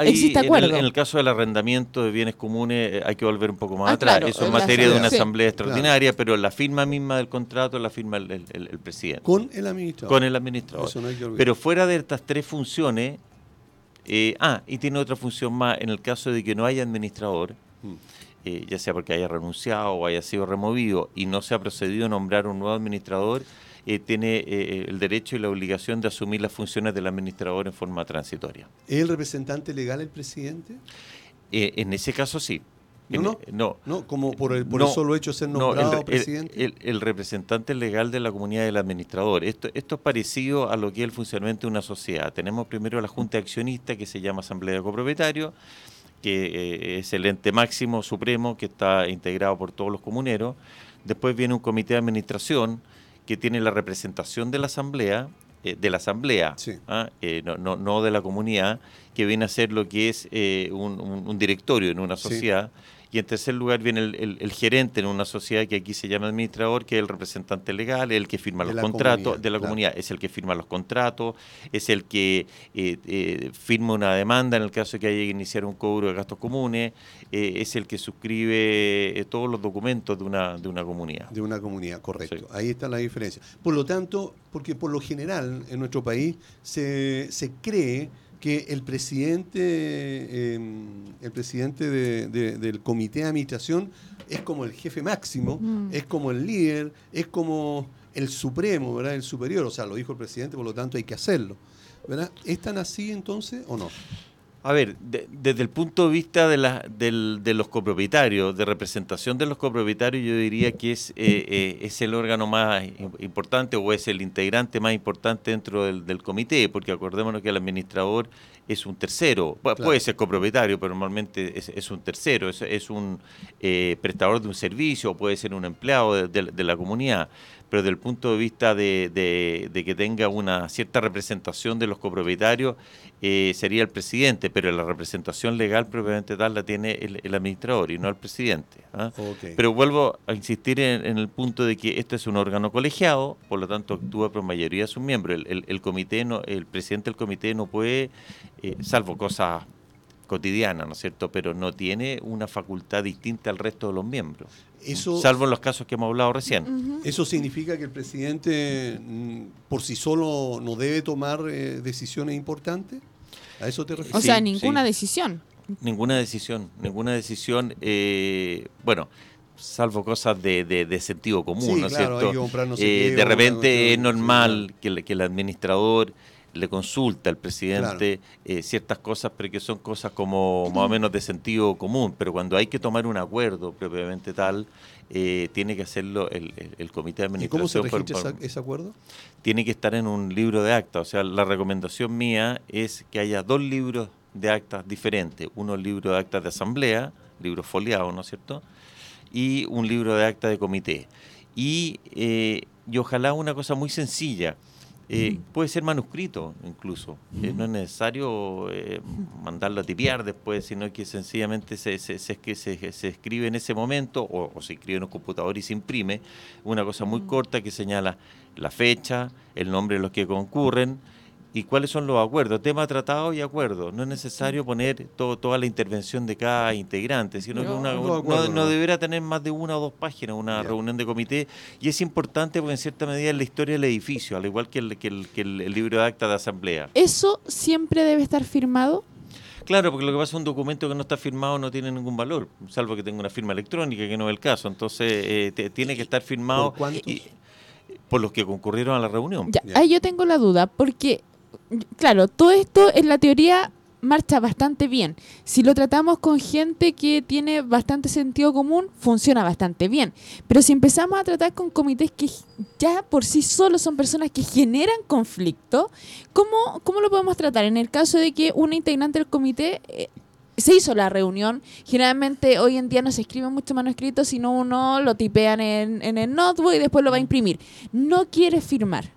¿Existe acuerdo? En el, caso del arrendamiento de bienes comunes eh, hay que volver un poco más ah, atrás. Eso es materia de una asamblea extraordinaria, pero la firma misma del contrato contrato la firma el, presidente. Con el administrador. Con el administrador. Pero fuera de estas tres funciones, eh, ah, y tiene otra función más, en el caso de que no haya administrador, mm. eh, ya sea porque haya renunciado o haya sido removido y no se ha procedido a nombrar un nuevo administrador, eh, tiene el derecho y la obligación de asumir las funciones del administrador en forma transitoria. ¿Es el representante legal el presidente? en ese caso sí. No, no, no, como por el, por solo hecho de ser nombrado el, presidente. El, representante legal de la comunidad del administrador. Esto, esto es parecido a lo que es el funcionamiento de una sociedad. Tenemos primero la Junta Accionista, que se llama Asamblea de Copropietarios, que eh, es el ente máximo supremo que está integrado por todos los comuneros. Después viene un comité de administración que tiene la representación de la asamblea, eh, de la asamblea, ¿ah? eh, no, no, no, de la comunidad, que viene a ser lo que es un, un, directorio en una sociedad. Y en tercer lugar viene el, gerente en una sociedad que aquí se llama administrador, que es el representante legal, el que firma los contratos de la comunidad, es el que firma los contratos, es el que eh, eh, firma una demanda en el caso de que haya que iniciar un cobro de gastos comunes, eh, es el que suscribe todos los documentos de una, de una comunidad. De una comunidad, correcto. Ahí está la diferencia. Por lo tanto, porque por lo general en nuestro país se, se cree que el presidente, em, el presidente del comité de administración es como el jefe máximo, mm. es como el líder, es como el supremo, ¿verdad? El superior, o sea, lo dijo el presidente, por lo tanto hay que hacerlo. ¿verdad? ¿Es tan así entonces o no? A ver, desde el punto de vista de, la, de los copropietarios, de representación de los copropietarios, yo diría que es, eh, eh, es el órgano más importante o es el integrante más importante dentro del, comité, porque acordémonos que el administrador es un tercero, puede ser copropietario, pero normalmente es, un tercero, es, un eh, prestador de un servicio, puede ser un empleado de la comunidad pero desde el punto de vista de, que tenga una cierta representación de los copropietarios, eh, sería el presidente, pero la representación legal propiamente tal la tiene el, administrador y no el presidente. ¿ah? Pero vuelvo a insistir en, el punto de que esto es un órgano colegiado, por lo tanto actúa por mayoría de sus miembros. El, comité, no, el presidente del comité no puede, eh, salvo cosas cotidiana, ¿no es cierto? Pero no tiene una facultad distinta al resto de los miembros. Eso, salvo en los casos que hemos hablado recién. ¿Eso significa que el presidente mm, por sí solo no debe tomar eh, decisiones importantes? ¿A eso te refieres? O sea, ninguna decisión. Ninguna decisión, ninguna decisión, eh, bueno, salvo cosas de, de- de sentido común, Sí, ¿no es claro, hay cierto? que comprar no sé Eh, qué, de repente es normal que el administrador le consulta al presidente eh, ciertas cosas, pero que son cosas como más o menos de sentido común, pero cuando hay que tomar un acuerdo propiamente tal, eh, tiene que hacerlo el, el- el comité de ¿Y cómo se administración. registra ese acuerdo? tiene que estar en un libro de actas. O sea, la recomendación mía es que haya dos libros de actas diferentes. Uno libro de actas de asamblea, libro foliado, ¿no es cierto? Y un libro de actas de comité. Y, eh, y ojalá una cosa muy sencilla. Eh, puede ser manuscrito incluso. Eh, no es necesario eh, mandarlo a tipear después, sino que sencillamente se, se, se, que se- se escribe en ese momento o, o se escribe en un computador y se imprime. Una cosa muy corta que señala la fecha, el nombre de los que concurren y cuáles son los acuerdos, tema tratado y acuerdo. No es necesario poner todo, toda la intervención de cada integrante, sino que No, una- no, deberá tener más de una o dos páginas una reunión de comité y es importante porque en cierta medida es la historia del edificio, al igual que el, que el, que el- el libro de acta de asamblea. ¿Eso siempre debe estar firmado? Claro, porque lo que pasa es un documento que no está firmado no tiene ningún valor, salvo que tenga una firma electrónica, que no es el caso. Entonces, eh, te- tiene que estar firmado ¿Por cuántos? y- por los que concurrieron a la reunión. Ya, Ya. ahí yo tengo la duda, porque, claro, todo esto en la teoría marcha bastante bien. Si lo tratamos con gente que tiene bastante sentido común, funciona bastante bien. Pero si empezamos a tratar con comités que ya por sí solos son personas que generan conflicto, ¿cómo, cómo lo podemos tratar? En el caso de que una integrante del comité... eh, se hizo la reunión. Generalmente hoy en día no se escribe mucho manuscrito, sino uno lo tipean en, en el notebook y después lo va a imprimir. No quiere firmar.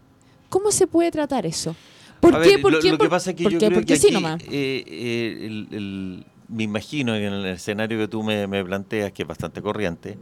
¿Cómo se puede tratar eso? ¿Por A qué? ver, ¿Por lo, qué? lo que ¿Por- pasa es que por yo qué? creo Porque que sí aquí, nomás. eh, eh, el- el- me imagino que en el escenario que tú me, me planteas, que es bastante corriente,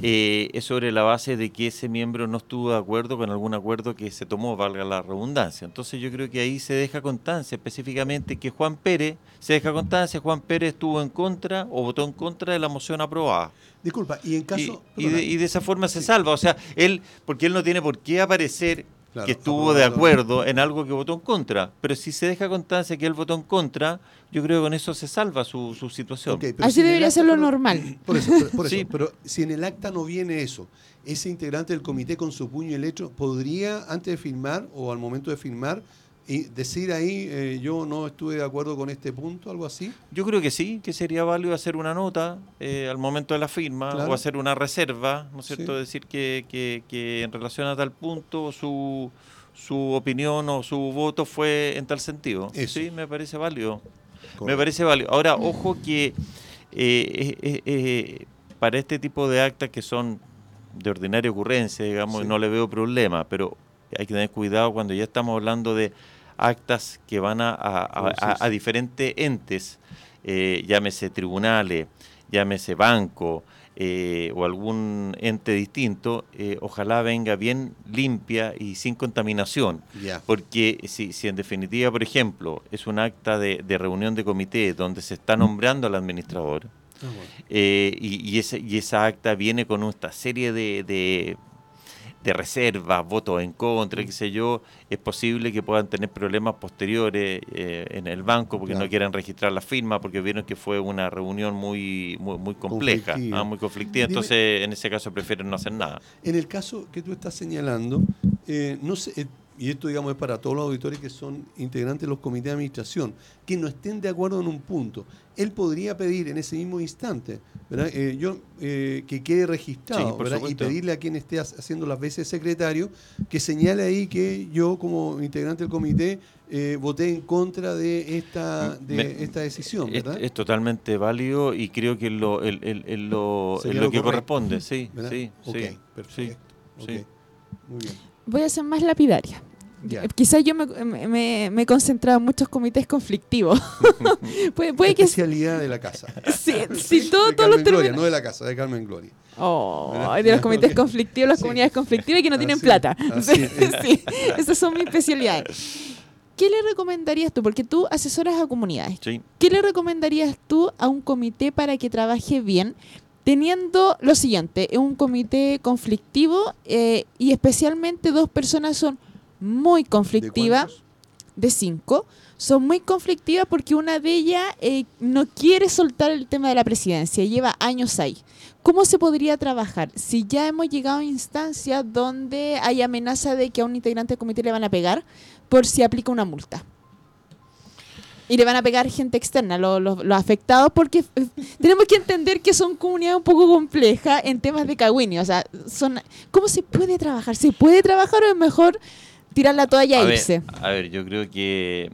eh, es sobre la base de que ese miembro no estuvo de acuerdo con algún acuerdo que se tomó, valga la redundancia. Entonces yo creo que ahí se deja constancia específicamente que Juan Pérez, se deja constancia, Juan Pérez estuvo en contra o votó en contra de la moción aprobada. Disculpa, y en caso... y de, perdona, y de esa forma se salva. O sea, él, porque él no tiene por qué aparecer Claro, que estuvo de acuerdo en algo que votó en contra. Pero si se deja constancia que él votó en contra, yo creo que con eso se salva su, su situación. Así si en el debería acta- ser lo normal. Por eso, por, por eso, Sí. pero si en el acta no viene eso, ese integrante del comité con su puño y lecho podría, antes de firmar o al momento de firmar, y decir ahí, eh, yo no estuve de acuerdo con este punto, algo así. Yo creo que sí, que sería válido hacer una nota eh, al momento de la firma Claro. o hacer una reserva, ¿no es cierto? Sí. Decir que, que, que en relación a tal punto su, su opinión o su voto fue en tal sentido. Eso. Sí, me parece válido. Me parece válido. Ahora, ojo que eh, para este tipo de actas que son de ordinaria ocurrencia, digamos, Sí. no le veo problema, pero hay que tener cuidado cuando ya estamos hablando de actas que van a, a- a- Oh, a- diferentes entes, eh, llámese tribunales, llámese banco eh, o algún ente distinto, eh, ojalá venga bien limpia y sin contaminación. Porque si, si en definitiva, por ejemplo, es un acta de, de reunión de comité donde se está nombrando al administrador Ah, bueno. y, y ese- y esa acta viene con esta serie de, de, de reservas, votos en contra, qué sé yo, es posible que puedan tener problemas posteriores eh, en el banco porque Claro. no quieran registrar la firma porque vieron que fue una reunión muy muy, muy compleja, Conflictiva. ah, muy conflictiva, Dime- entonces en ese caso prefieren no hacer nada. En el caso que tú estás señalando, eh, no sé, eh, y esto digamos es para todos los auditores que son integrantes de los comités de administración, que no estén de acuerdo en un punto, él podría pedir en ese mismo instante, ¿verdad? Eh, yo eh, que quede registrado, Sí, por ¿verdad? y pedirle a quien esté ha- haciendo las veces secretario que señale ahí que yo como integrante del comité eh, voté en contra de esta de Me- esta decisión, Es, ¿verdad? es totalmente válido y creo que es lo, el- el- el lo, es lo lo que corresponde, sí, ¿verdad? sí, sí, perfecto. Muy bien. Voy a ser más lapidaria. Ya. Eh, Quizás yo me, me- me- he concentrado en muchos comités conflictivos. puede, puede que Especialidad de la casa. sí, sí, todo- de todos los Gloria, términos. no de la casa, de Carmen Gloria. Oh, ¿Verdad? de los comités conflictivos, las Sí. comunidades conflictivas y que no tienen Así- plata. así Sí, es. sí, esas son mis especialidades. ¿Qué le recomendarías tú? Porque tú asesoras a comunidades. Sí. ¿Qué le recomendarías tú a un comité para que trabaje bien? Teniendo lo siguiente, es un comité conflictivo eh, y especialmente dos personas son muy ¿De conflictivas. cuántos? de cinco, son muy conflictivas porque una de ellas eh, no quiere soltar el tema de la presidencia, lleva años ahí. ¿Cómo se podría trabajar si ya hemos llegado a instancias donde hay amenaza de que a un integrante del comité le van a pegar por si aplica una multa? Y le van a pegar gente externa, los, los afectados, porque eh, tenemos que entender que son comunidades un poco complejas en temas de cagüini. O sea, son, ¿cómo se puede trabajar? ¿Se puede trabajar o es mejor tirar la toalla a e ver, irse? a ver, yo creo que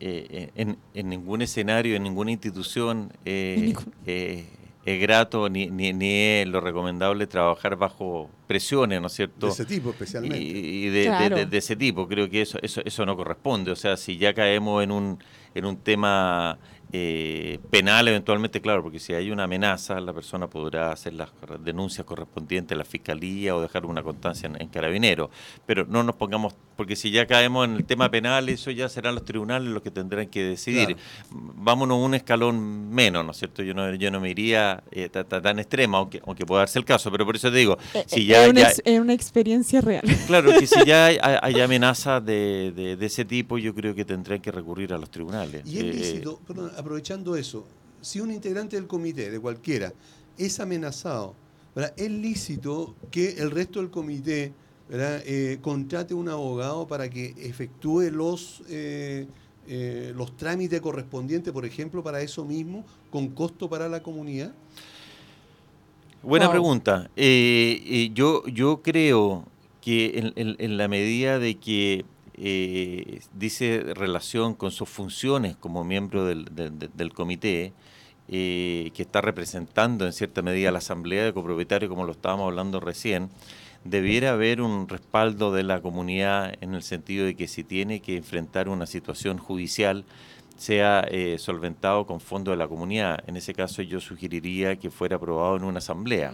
eh, en, en ningún escenario, en ninguna institución eh, eh, es grato ni, ni, ni es lo recomendable trabajar bajo presiones, ¿no es cierto? De ese tipo especialmente. y de, de- Claro. de- de ese tipo. Creo que eso, eso, eso no corresponde. O sea, si ya caemos en un, en un tema eh, penal, eventualmente, claro, porque si hay una amenaza, la persona podrá hacer las denuncias correspondientes a la fiscalía o dejar una constancia en, en carabinero. Pero no nos pongamos, porque si ya caemos en el tema penal, eso ya serán los tribunales los que tendrán que decidir. Vámonos un escalón menos, ¿no es cierto? Yo no, yo no me iría eh, ta- ta- tan extrema, aunque, aunque pueda darse el caso, pero por eso te digo, si ya, es, una, ya- es una experiencia real. Claro, que si ya hay, hay- amenazas de, de- de ese tipo, yo creo que tendrán que recurrir a los tribunales. Y es Eh, lícito, perdón, aprovechando eso, si un integrante del comité, de cualquiera, es amenazado, ¿verdad? es lícito que el resto del comité. Eh, contrate un abogado para que efectúe los, eh, eh, los trámites correspondientes, por ejemplo, para eso mismo, con costo para la comunidad. Buena Wow. pregunta. Eh, eh, yo, yo creo que en, en- en la medida de que eh, dice relación con sus funciones como miembro del, del- del- del comité, eh, que está representando en cierta medida a la asamblea de copropietarios, como lo estábamos hablando recién, debiera haber un respaldo de la comunidad en el sentido de que si tiene que enfrentar una situación judicial, sea eh, solventado con fondos de la comunidad. En ese caso yo sugeriría que fuera aprobado en una asamblea.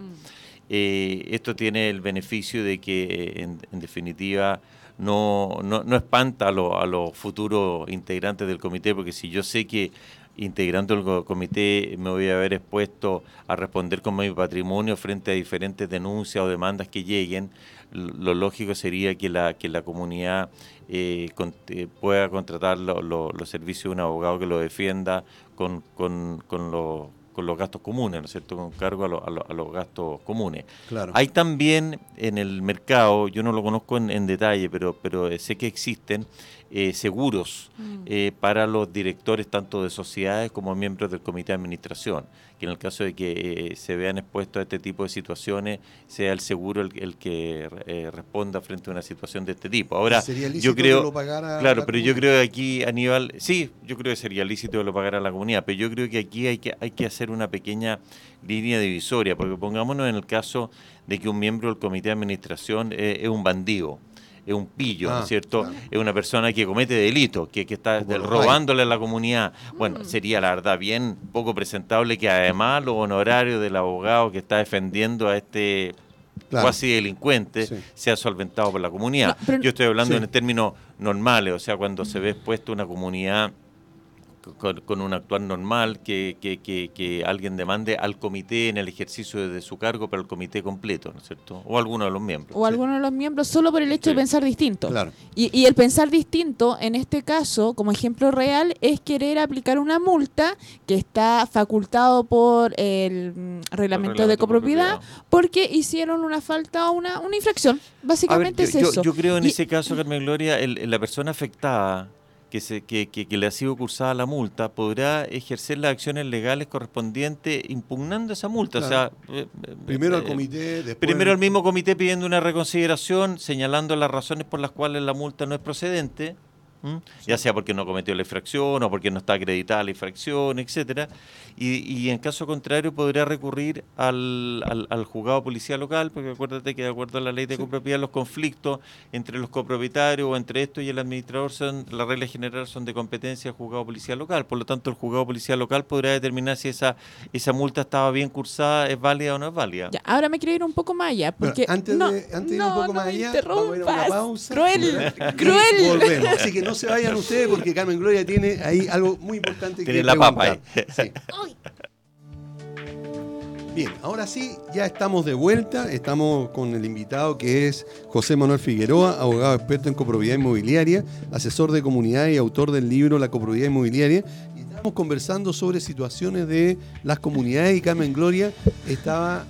Eh, esto tiene el beneficio de que, en, en definitiva, no, no, no espanta a, lo- a los futuros integrantes del comité, porque si yo sé que integrando el co- comité me voy a ver expuesto a responder con mi patrimonio frente a diferentes denuncias o demandas que lleguen, lo lógico sería que la, que la comunidad eh, con- eh, pueda contratar lo- lo- los servicios de un abogado que lo defienda con, con, con los con los gastos comunes, ¿no es cierto?, con cargo a, lo- a lo- a los gastos comunes. Claro. Hay también en el mercado, yo no lo conozco en, en detalle, pero, pero eh, sé que existen eh, seguros eh, para los directores tanto de sociedades como miembros del comité de administración, que en el caso de que eh, se vean expuestos a este tipo de situaciones, sea el seguro el, el que eh, responda frente a una situación de este tipo. Ahora, ¿Sería lícito yo creo... que lo pagara Claro, la pero yo creo que aquí, Aníbal, sí, yo creo que sería lícito que lo pagara la comunidad, pero yo creo que aquí hay que, hay que hacer una pequeña línea divisoria, porque pongámonos en el caso de que un miembro del comité de administración eh, es un bandido, es un pillo, ¿no Ah, es cierto? claro. Es una persona que comete delitos, que, que está del- robándole a la comunidad. Mm. Bueno, sería la verdad bien poco presentable que además los honorarios del abogado que está defendiendo a este Claro. cuasi delincuente Sí. sea solventado por la comunidad. No, pero- Yo estoy hablando Sí. en términos normales, o sea, cuando se ve expuesto una comunidad con, con un actuar normal, que, que, que, que alguien demande al comité en el ejercicio de su cargo, pero al comité completo, ¿no es cierto? O alguno de los miembros. O alguno de los miembros solo por el hecho Sí. de pensar distinto. Claro. Y, y el pensar distinto, en este caso, como ejemplo real, es querer aplicar una multa que está facultado por el mm, reglamento, de copropiedad porque hicieron una falta o una, una infracción. Ver, Básicamente yo, es yo- eso. yo creo en Y- ese caso, Carmen Gloria, el- la persona afectada que, se, que, que- que le ha sido cursada la multa podrá ejercer las acciones legales correspondientes impugnando esa multa. Claro. O sea, eh, eh, Primero al eh, comité, después... Primero al mismo comité pidiendo una reconsideración, señalando las razones por las cuales la multa no es procedente, ya sea porque no cometió la infracción o porque no está acreditada la infracción, etcétera. Y, y en caso contrario podrá recurrir al, al, al juzgado policía local, porque acuérdate que de acuerdo a la ley de copropiedad los conflictos entre los copropietarios o entre estos y el administrador son, la regla general son de competencia del juzgado policía local. Por lo tanto, el juzgado policía local podrá determinar si esa, esa multa estaba bien cursada, es válida o no es válida. Ya, ahora me quiero ir un poco más allá. Bueno, Porque antes, no, de, antes de ir no, un poco no más allá, vamos a ir a una pausa. Cruel, cruel. Volvemos. Así que no se vayan ustedes porque Carmen Gloria tiene ahí algo muy importante Tiene que la papa preguntar. Sí. Bien, ahora sí, ya estamos de vuelta. Estamos con el invitado que es José Manuel Figueroa, abogado experto en copropiedad inmobiliaria, asesor de comunidad y autor del libro La copropiedad inmobiliaria. Y estamos conversando sobre situaciones de las comunidades y Carmen Gloria estaba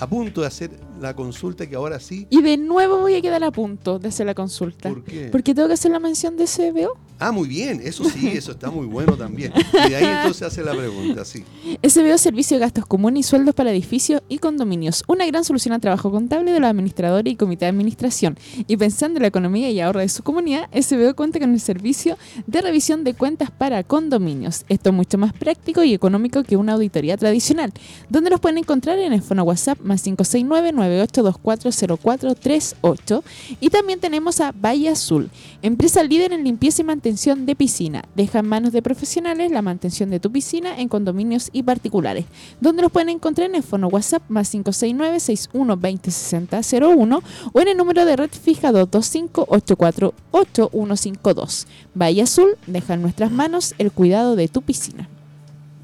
a punto de hacer la consulta que ahora sí. Y de nuevo voy a quedar a punto de hacer la consulta. ¿Por qué? Porque tengo que hacer la mención de SBO. Ah, muy bien, eso sí, eso está muy bueno también. Y de ahí entonces hace la pregunta, sí. SBO Servicio de Gastos Comunes y Sueldos para Edificios y Condominios. Una gran solución al trabajo contable de los administradores y comité de administración. Y pensando en la economía y ahorro de su comunidad, SBO cuenta con el servicio de revisión de cuentas para condominios. Esto es mucho más práctico y económico que una auditoría tradicional, donde los pueden encontrar en el fono WhatsApp más 569-98240438. Y también tenemos a Valle Azul, empresa líder en limpieza y mantenimiento de piscina. Deja en manos de profesionales la mantención de tu piscina en condominios y particulares, donde los pueden encontrar en el fono WhatsApp más 569-61206001 o en el número de red fija 225-848-152. Bahía Azul, deja en nuestras manos el cuidado de tu piscina.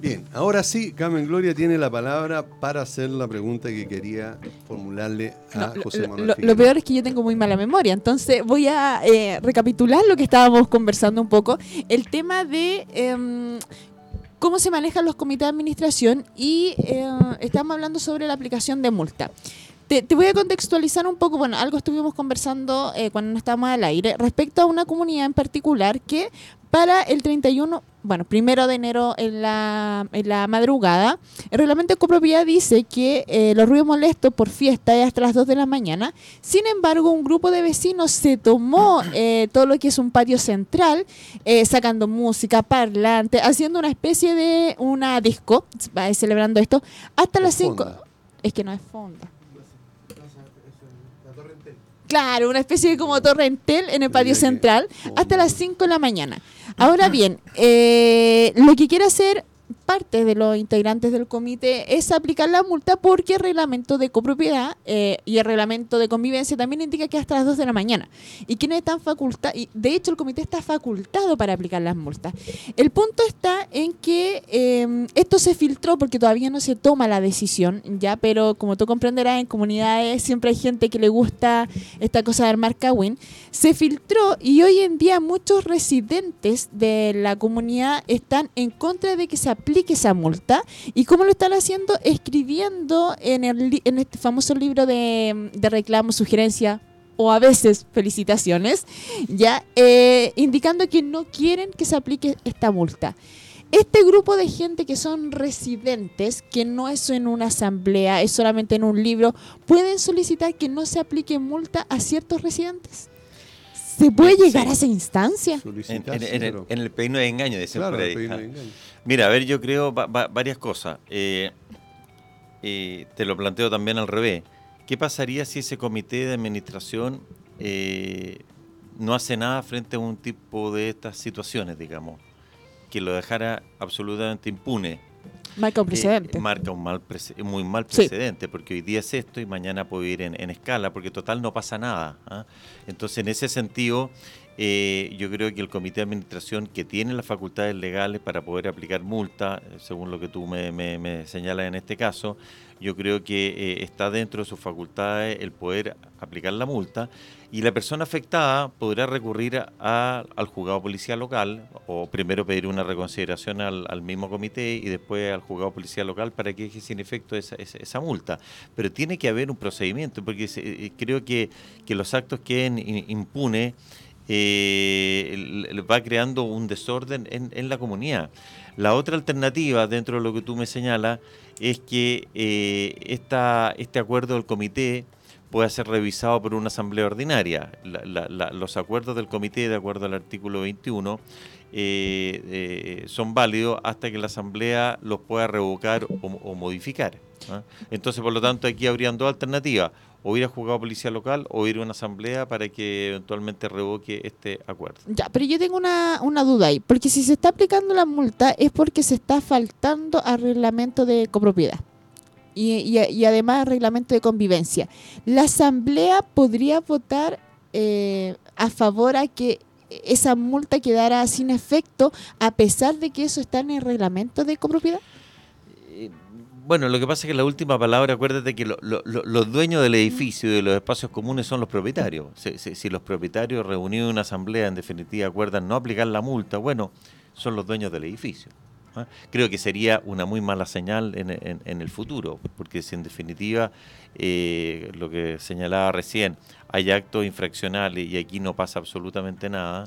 Bien, ahora sí, Carmen Gloria tiene la palabra para hacer la pregunta que quería formularle a No, José Manuel lo- lo peor es que yo tengo muy mala memoria, entonces voy a eh, recapitular lo que estábamos conversando un poco. El tema de em, cómo se manejan los comités de administración y eh, estamos hablando sobre la aplicación de multa. Te, te voy a contextualizar un poco, bueno, algo estuvimos conversando eh, cuando no estábamos al aire, respecto a una comunidad en particular que para el 31, bueno, primero de enero en la, en la madrugada, el reglamento de copropiedad dice que eh, los ruidos molestos por fiesta es hasta las 2 de la mañana. Sin embargo, un grupo de vecinos se tomó eh, todo lo que es un patio central, eh, sacando música, parlante, haciendo una especie de una disco, va, celebrando esto, hasta las 5. Fonda. Es que no es fonda. Claro, una especie de como torrentel en el patio central hasta las 5 de la mañana. Ahora bien, eh, lo que quiere hacer parte de los integrantes del comité es aplicar la multa porque el reglamento de copropiedad eh, y el reglamento de convivencia también indica que hasta las 2 de la mañana. Y quienes están facultados, y de hecho el comité está facultado para aplicar las multas. El punto está en que eh, esto se filtró porque todavía no se toma la decisión, ya, pero como tú comprenderás, en comunidades siempre hay gente que le gusta esta cosa de armar cagüín. Se filtró y hoy en día muchos residentes de la comunidad están en contra de que se aplique esa multa. ¿Y cómo lo están haciendo? Escribiendo en, el, en este famoso libro de, de reclamo, sugerencia o a veces felicitaciones, ya eh, indicando que no quieren que se aplique esta multa. Este grupo de gente que son residentes, que no es en una asamblea, es solamente en un libro, ¿pueden solicitar que no se aplique multa a ciertos residentes? ¿Se puede Sí. llegar a esa instancia? En, en- en el, en el peino de engaño, dicen claro, por ahí. el peino Ah. de engaño. Mira, a ver, yo creo va- va- varias cosas. Eh, eh, te lo planteo también al revés. ¿Qué pasaría si ese comité de administración eh, no hace nada frente a un tipo de estas situaciones, digamos? Que lo dejara absolutamente impune. Marca un Eh, precedente. marca un mal muy mal Sí. precedente, porque hoy día es esto y mañana puede ir en, en escala, porque total no pasa nada. ¿ah? Entonces, en ese sentido, eh, yo creo que el comité de administración que tiene las facultades legales para poder aplicar multa, eh, según lo que tú me, me- señalas en este caso, yo creo que eh, está dentro de sus facultades el poder aplicar la multa y la persona afectada podrá recurrir a- al juzgado policial local o primero pedir una reconsideración al, mismo comité y después al juzgado policial local para que deje sin efecto esa, esa- multa. Pero tiene que haber un procedimiento porque se- creo que, los actos queden impunes eh, va creando un desorden en, la comunidad. La otra alternativa, dentro de lo que tú me señalas, es que eh, este acuerdo del comité pueda ser revisado por una asamblea ordinaria. Los acuerdos del comité, de acuerdo al artículo 21, eh, son válidos hasta que la asamblea los pueda revocar o, o modificar. ¿ah? Entonces, por lo tanto, aquí habrían dos alternativas, o ir a juzgado policía local o ir a una asamblea para que eventualmente revoque este acuerdo. Ya, pero yo tengo una, una duda ahí, porque si se está aplicando la multa es porque se está faltando al reglamento de copropiedad y, y- y además reglamento de convivencia. ¿La asamblea podría votar eh, a favor a que esa multa quedara sin efecto a pesar de que eso está en el reglamento de copropiedad? Eh, bueno, lo que pasa es que la última palabra, acuérdate que los dueños del edificio y de los espacios comunes son los propietarios. Si, los propietarios reunidos en una asamblea en definitiva acuerdan no aplicar la multa, bueno, son los dueños del edificio. ¿ah? Creo que sería una muy mala señal en, el futuro, porque si en definitiva, eh, lo que señalaba recién, hay actos infraccionales y aquí no pasa absolutamente nada,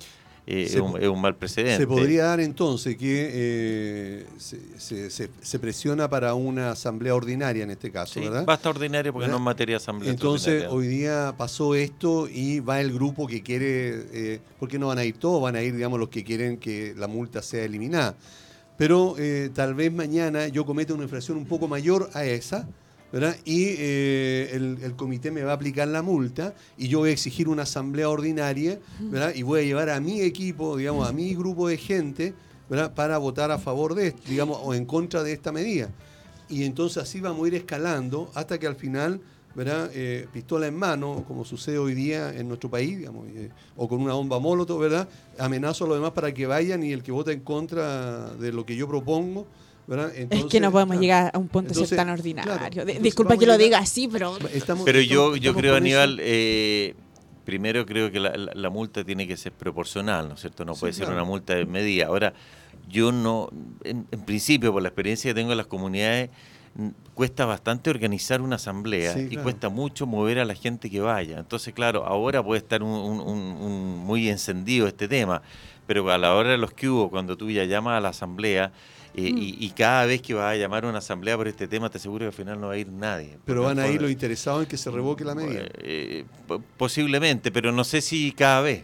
eh, es, un, mal precedente. Se podría dar entonces que eh, se, presiona para una asamblea ordinaria en este caso, ¿verdad? Basta ordinaria porque no es materia de asamblea. Entonces hoy día pasó esto y va el grupo que quiere, eh, porque no van a ir todos, van a ir digamos los que quieren que la multa sea eliminada. Pero tal vez mañana yo cometa una infracción un poco mayor a esa y eh, el, comité me va a aplicar la multa y yo voy a exigir una asamblea ordinaria y voy a llevar a mi equipo, digamos, a mi grupo de gente para votar a favor de esto, digamos, o en contra de esta medida. Y entonces así vamos a ir escalando hasta que al final, ¿verdad? Eh, pistola en mano, como sucede hoy día en nuestro país, digamos, eh, o con una bomba molotov, ¿verdad? amenazo a los demás para que vayan y el que vota en contra de lo que yo propongo, es que no podemos llegar a un punto de ser tan ordinario. disculpa que lo diga así, pero... pero yo, yo creo, Aníbal, eh, primero creo que la, multa tiene que ser proporcional, ¿no es cierto? No puede ser una multa de medida. Ahora, yo no, en, principio, por la experiencia que tengo en las comunidades, cuesta bastante organizar una asamblea y cuesta mucho mover a la gente que vaya. Entonces, claro, ahora puede estar muy encendido este tema, pero a la hora de los que hubo, cuando tú ya llamas a la asamblea, eh, mm. y, cada vez que vas a llamar a una asamblea por este tema, te aseguro que al final no va a ir nadie. Pero van a ir los interesados en que se revoque la medida. Eh, posiblemente, pero no sé si cada vez.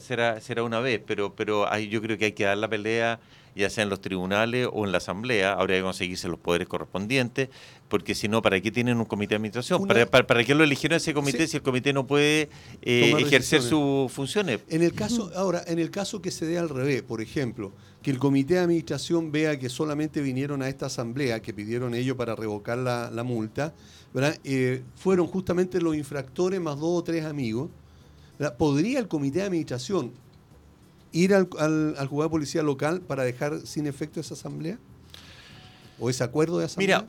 será, será una vez, pero, pero yo creo que hay que dar la pelea ya sea en los tribunales o en la asamblea, habría que conseguirse los poderes correspondientes, porque si no, ¿para qué tienen un comité de administración? ¿Para, para, qué lo eligieron ese comité si el comité no puede eh, ejercer sus funciones? En el caso, ahora, en el caso que se dé al revés, por ejemplo, que el comité de administración vea que solamente vinieron a esta asamblea que pidieron ellos para revocar la, multa, ¿verdad? Eh, fueron justamente los infractores más dos o tres amigos, ¿podría el comité de administración ir al, al, al juzgado de policía local para dejar sin efecto esa asamblea? ¿O ese acuerdo de asamblea? Mira,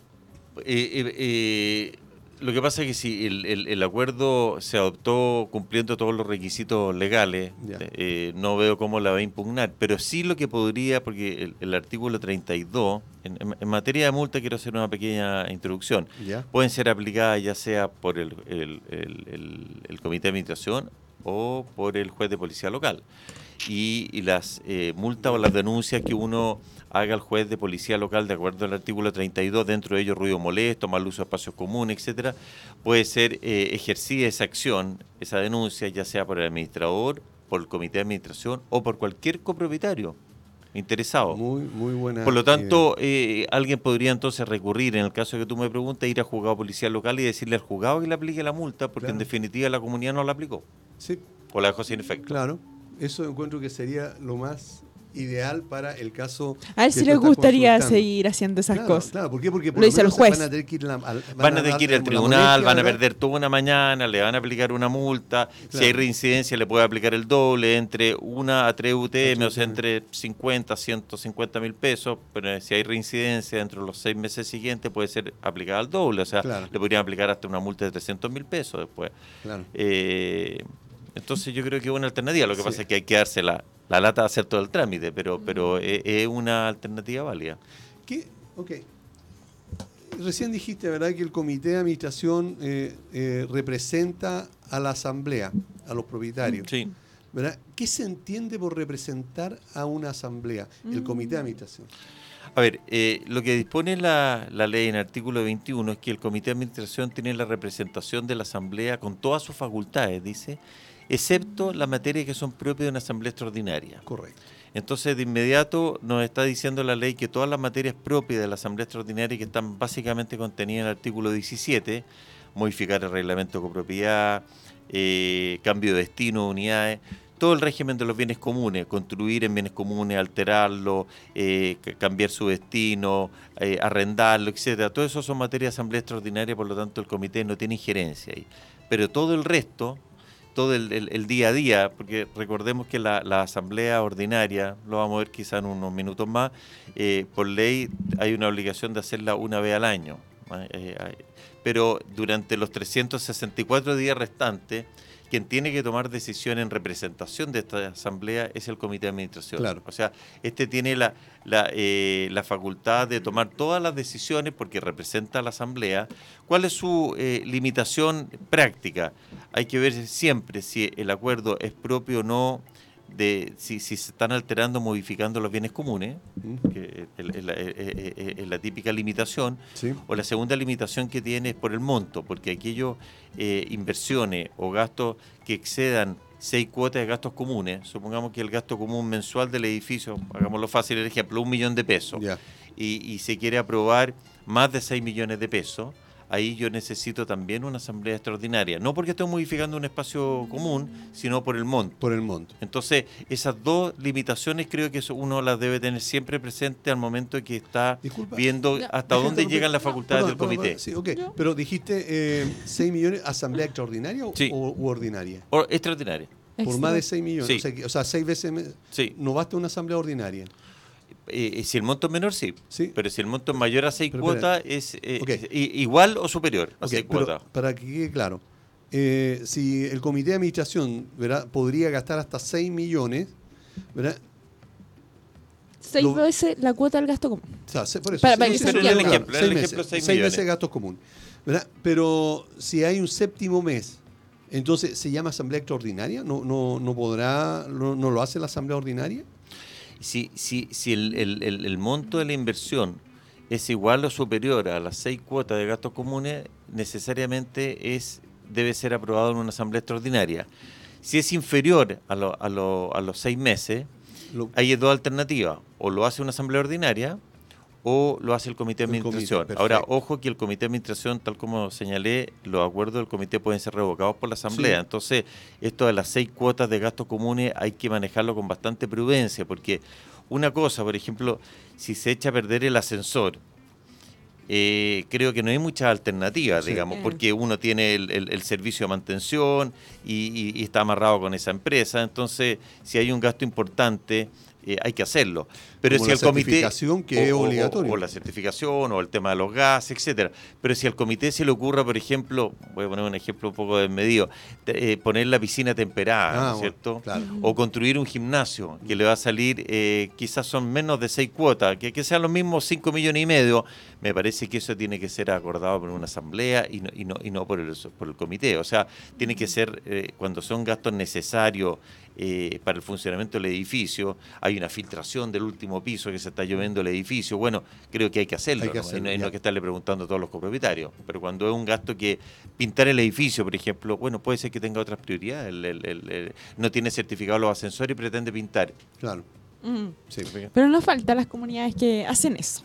eh, eh, eh, lo que pasa es que si el, acuerdo se adoptó cumpliendo todos los requisitos legales, no veo cómo la va a impugnar, pero sí lo que podría, porque el, artículo 32, en, en, materia de multa quiero hacer una pequeña introducción, pueden ser aplicadas ya sea por el, el comité de administración o por el juez de policía local y, las eh, multas o las denuncias que uno haga al juez de policía local de acuerdo al artículo 32, dentro de ello ruido molesto, mal uso de espacios comunes, etcétera, puede ser eh, ejercida esa acción, esa denuncia, ya sea por el administrador, por el comité de administración o por cualquier copropietario interesado. Muy, muy buena. Por lo tanto, eh, alguien podría entonces recurrir, en el caso que tú me preguntas, ir a juzgado policial local y decirle al juzgado que le aplique la multa, porque en definitiva la comunidad no la aplicó. Sí. O la dejó sin efecto. Claro eso encuentro que sería lo más ideal para el caso. A ver si les gustaría seguir haciendo esas cosas. Claro, ¿por qué? Porque por lo, dice el juez. van a tener que ir, al, van, a tener que ir al tribunal, van a perder toda una mañana, le van a aplicar una multa. Si hay reincidencia, le puede aplicar el doble, entre una a tres UTM, o sea, entre 50 a 150 mil pesos. Pero si hay reincidencia dentro de los seis meses siguientes, puede ser aplicada al doble. O sea, le podrían aplicar hasta una multa de 300 mil pesos después. Claro. Eh, entonces yo creo que es una alternativa. Lo que pasa es que hay que darse la, lata de hacer todo el trámite, pero, pero es, una alternativa válida. ¿Qué? Ok. Recién dijiste, ¿verdad?, que el comité de administración eh, eh, representa a la asamblea, a los propietarios. Sí. ¿verdad? ¿Qué se entiende por representar a una asamblea, el mm. comité de administración? A ver, eh, lo que dispone la, la, ley en el artículo 21 es que el comité de administración tiene la representación de la asamblea con todas sus facultades, dice, excepto las materias que son propias de una asamblea extraordinaria. Correcto. Entonces, de inmediato nos está diciendo la ley que todas las materias propias de la asamblea extraordinaria que están básicamente contenidas en el artículo 17, modificar el reglamento de copropiedad, eh, cambio de destino, unidades, todo el régimen de los bienes comunes, construir en bienes comunes, alterarlo, eh, cambiar su destino, eh, arrendarlo, etcétera. Todo eso son materias de asamblea extraordinaria, por lo tanto el comité no tiene injerencia ahí. Pero todo el resto, todo el, día a día, porque recordemos que la, asamblea ordinaria, lo vamos a ver quizá en unos minutos más, eh, por ley hay una obligación de hacerla una vez al año. Eh, pero durante los 364 días restantes, quien tiene que tomar decisión en representación de esta asamblea es el comité de administración. O sea, este tiene la, eh, la, facultad de tomar todas las decisiones porque representa a la asamblea. ¿Cuál es su eh, limitación práctica? Hay que ver siempre si el acuerdo es propio o no de si, se están alterando, modificando los bienes comunes, que es la, típica limitación, o la segunda limitación que tiene es por el monto, porque aquellos eh, inversiones o gastos que excedan seis cuotas de gastos comunes, supongamos que el gasto común mensual del edificio, hagámoslo fácil el ejemplo, un millón de pesos, y, y se quiere aprobar más de 6 millones de pesos, ahí yo necesito también una asamblea extraordinaria. No porque estoy modificando un espacio común, sino por el monto. Por el monto. Entonces, esas dos limitaciones creo que uno las debe tener siempre presente al momento en que está viendo hasta dónde llegan las facultades del comité. sí, okay. Pero dijiste eh, 6 millones, asamblea extraordinaria o, u ordinaria? extraordinaria. Por más de 6 millones. O, sea, 6 veces. No basta una asamblea ordinaria. Eh, si el monto es menor, sí. Pero si el monto es mayor a 6 cuotas, es eh, igual o superior a 6 cuotas. Para que quede claro, eh, si el comité de administración podría gastar hasta 6 millones, ¿verdad? 6 veces la cuota del gasto común. O sea, por eso, para, el ejemplo, 6 meses gastos comunes. Pero si hay un séptimo mes, entonces se llama asamblea extraordinaria, no, no, no podrá, no, no lo hace la asamblea ordinaria si, si, si el, el, el, monto de la inversión es igual o superior a las seis cuotas de gastos comunes, necesariamente es, debe ser aprobado en una asamblea extraordinaria. Si es inferior a, lo, a, lo, a los seis meses, hay dos alternativas. O lo hace una asamblea ordinaria o lo hace el comité de administración. Ahora, ojo que el comité de administración, tal como señalé, los acuerdos del comité pueden ser revocados por la asamblea. Entonces, esto de las seis cuotas de gastos comunes hay que manejarlo con bastante prudencia, porque una cosa, por ejemplo, si se echa a perder el ascensor, eh, creo que no hay muchas alternativas, digamos, porque uno tiene el, servicio de mantención y, y, está amarrado con esa empresa. Entonces, si hay un gasto importante, eh, hay que hacerlo. Pero si la el comité certificación que es obligatorio. O, la certificación o el tema de los gases, etcétera. Pero si al comité se le ocurra, por ejemplo, voy a poner un ejemplo un poco desmedido, eh, poner la piscina temperada, ah, ¿cierto? O construir un gimnasio que le va a salir, eh, quizás son menos de seis cuotas, que, que sean los mismos cinco millones y medio, me parece que eso tiene que ser acordado por una asamblea y no, y no, y no por, el, por el comité. O sea, tiene que ser cuando son gastos necesarios eh, para el funcionamiento del edificio, hay una filtración del último piso que se está lloviendo el edificio, bueno, creo que hay que hacerlo, ¿no? y no, hay que estarle preguntando a todos los copropietarios, pero cuando es un gasto que pintar el edificio, por ejemplo, bueno, puede ser que tenga otras prioridades, no tiene certificado los ascensores y pretende pintar. Claro. Mm. Pero no falta las comunidades que hacen eso.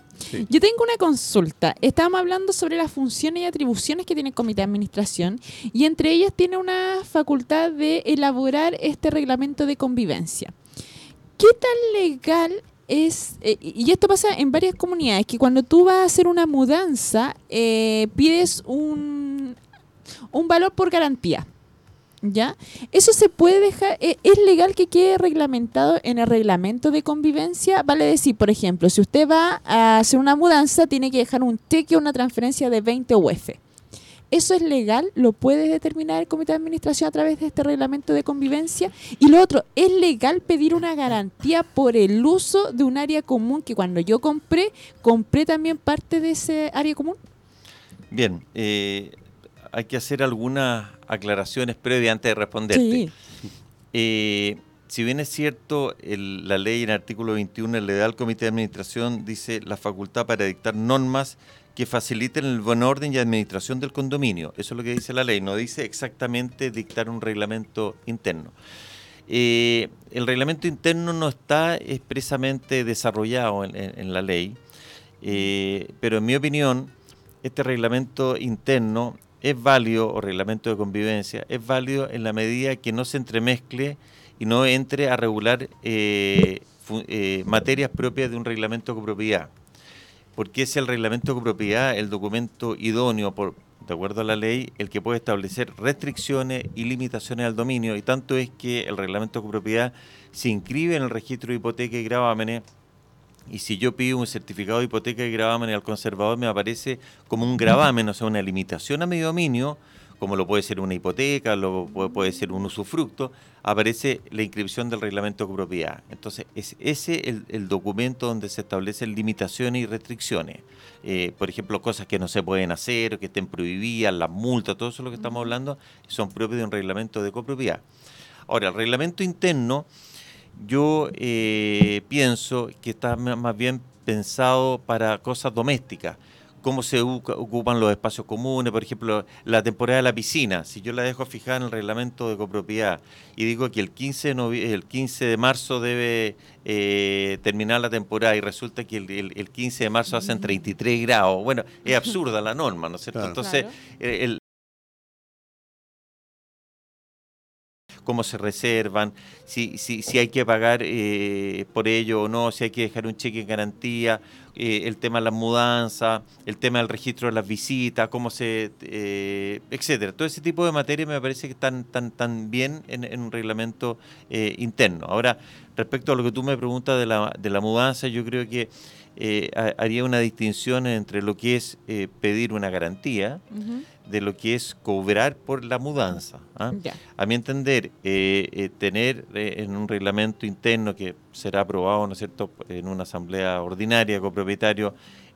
Yo tengo una consulta. Estábamos hablando sobre las funciones y atribuciones que tiene el comité de administración y entre ellas tiene una facultad de elaborar este reglamento de convivencia. ¿Qué tan legal es, eh, y esto pasa en varias comunidades, que cuando tú vas a hacer una mudanza, eh, pides un, un valor por garantía. ¿Ya? Eso se puede dejar, eh, es legal que quede reglamentado en el reglamento de convivencia, vale decir, por ejemplo, si usted va a hacer una mudanza, tiene que dejar un cheque o una transferencia de 20 UF. ¿Eso es legal? ¿Lo puede determinar el comité de administración a través de este reglamento de convivencia? Y lo otro, ¿es legal pedir una garantía por el uso de un área común que cuando yo compré, compré también parte de ese área común? Bien, eh, hay que hacer algunas aclaraciones previas antes de responderte. Eh, si bien es cierto, la ley en el artículo 21, le da al Comité de Administración, dice la facultad para dictar normas que faciliten el buen orden y administración del condominio. Eso es lo que dice la ley, no dice exactamente dictar un reglamento interno. Eh, el reglamento interno no está expresamente desarrollado en, la ley, eh, pero en mi opinión, este reglamento interno es válido, o reglamento de convivencia, es válido en la medida que no se entremezcle y no entre a regular eh, eh, materias propias de un reglamento de copropiedad. Porque es el reglamento de copropiedad el documento idóneo de acuerdo a la ley, el que puede establecer restricciones y limitaciones al dominio, y tanto es que el reglamento de copropiedad se inscribe en el registro de hipoteca y gravámenes, y si yo pido un certificado de hipoteca y gravámenes al conservador, me aparece como un gravamen, o sea, una limitación a mi dominio, como lo puede ser una hipoteca, lo puede, ser un usufructo, aparece la inscripción del reglamento de propiedad. Entonces, es ese el, el documento donde se establecen limitaciones y restricciones. Eh, por ejemplo, cosas que no se pueden hacer, que estén prohibidas, las multas, todo eso lo que estamos hablando, son propios de un reglamento de copropiedad. Ahora, el reglamento interno, yo eh, pienso que está más bien pensado para cosas domésticas cómo se ocupan los espacios comunes, por ejemplo, la temporada de la piscina, si yo la dejo fijada en el reglamento de copropiedad y digo que el 15 de, el 15 de marzo debe eh, terminar la temporada y resulta que el, 15 de marzo hacen 33 grados, bueno, es absurda la norma, ¿no es cierto? Entonces, el, cómo se reservan, si, si, si hay que pagar eh, por ello o no, si hay que dejar un cheque en garantía, eh, el tema de las mudanzas, el tema del registro de las visitas, cómo se, eh, etcétera. Todo ese tipo de materias me parece que están tan, tan bien en, un reglamento interno. Ahora, respecto a lo que tú me preguntas de la, de la mudanza, yo creo que haría una distinción entre lo que es pedir una garantía, de lo que es cobrar por la mudanza. ¿ah? A mi entender, eh, eh, tener eh, en un reglamento interno que será aprobado, ¿no es cierto?, en una asamblea ordinaria copropietario,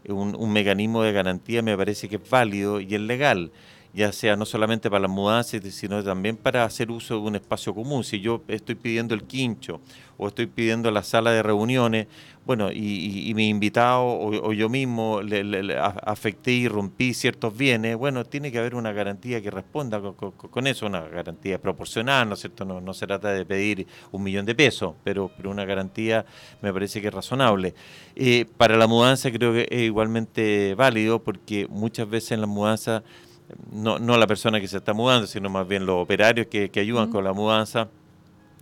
un, un mecanismo de garantía me parece que es válido y es legal ya sea no solamente para las mudanzas, sino también para hacer uso de un espacio común. Si yo estoy pidiendo el quincho o estoy pidiendo la sala de reuniones, bueno, y, mi invitado o, yo mismo le, afecté y rompí ciertos bienes, bueno, tiene que haber una garantía que responda con, eso, una garantía proporcional, ¿no es cierto? No, se trata de pedir un millón de pesos, pero, pero una garantía me parece que es razonable. Eh, para la mudanza creo que es igualmente válido porque muchas veces en la mudanza, no, no la persona que se está mudando, sino más bien los operarios que, ayudan con la mudanza,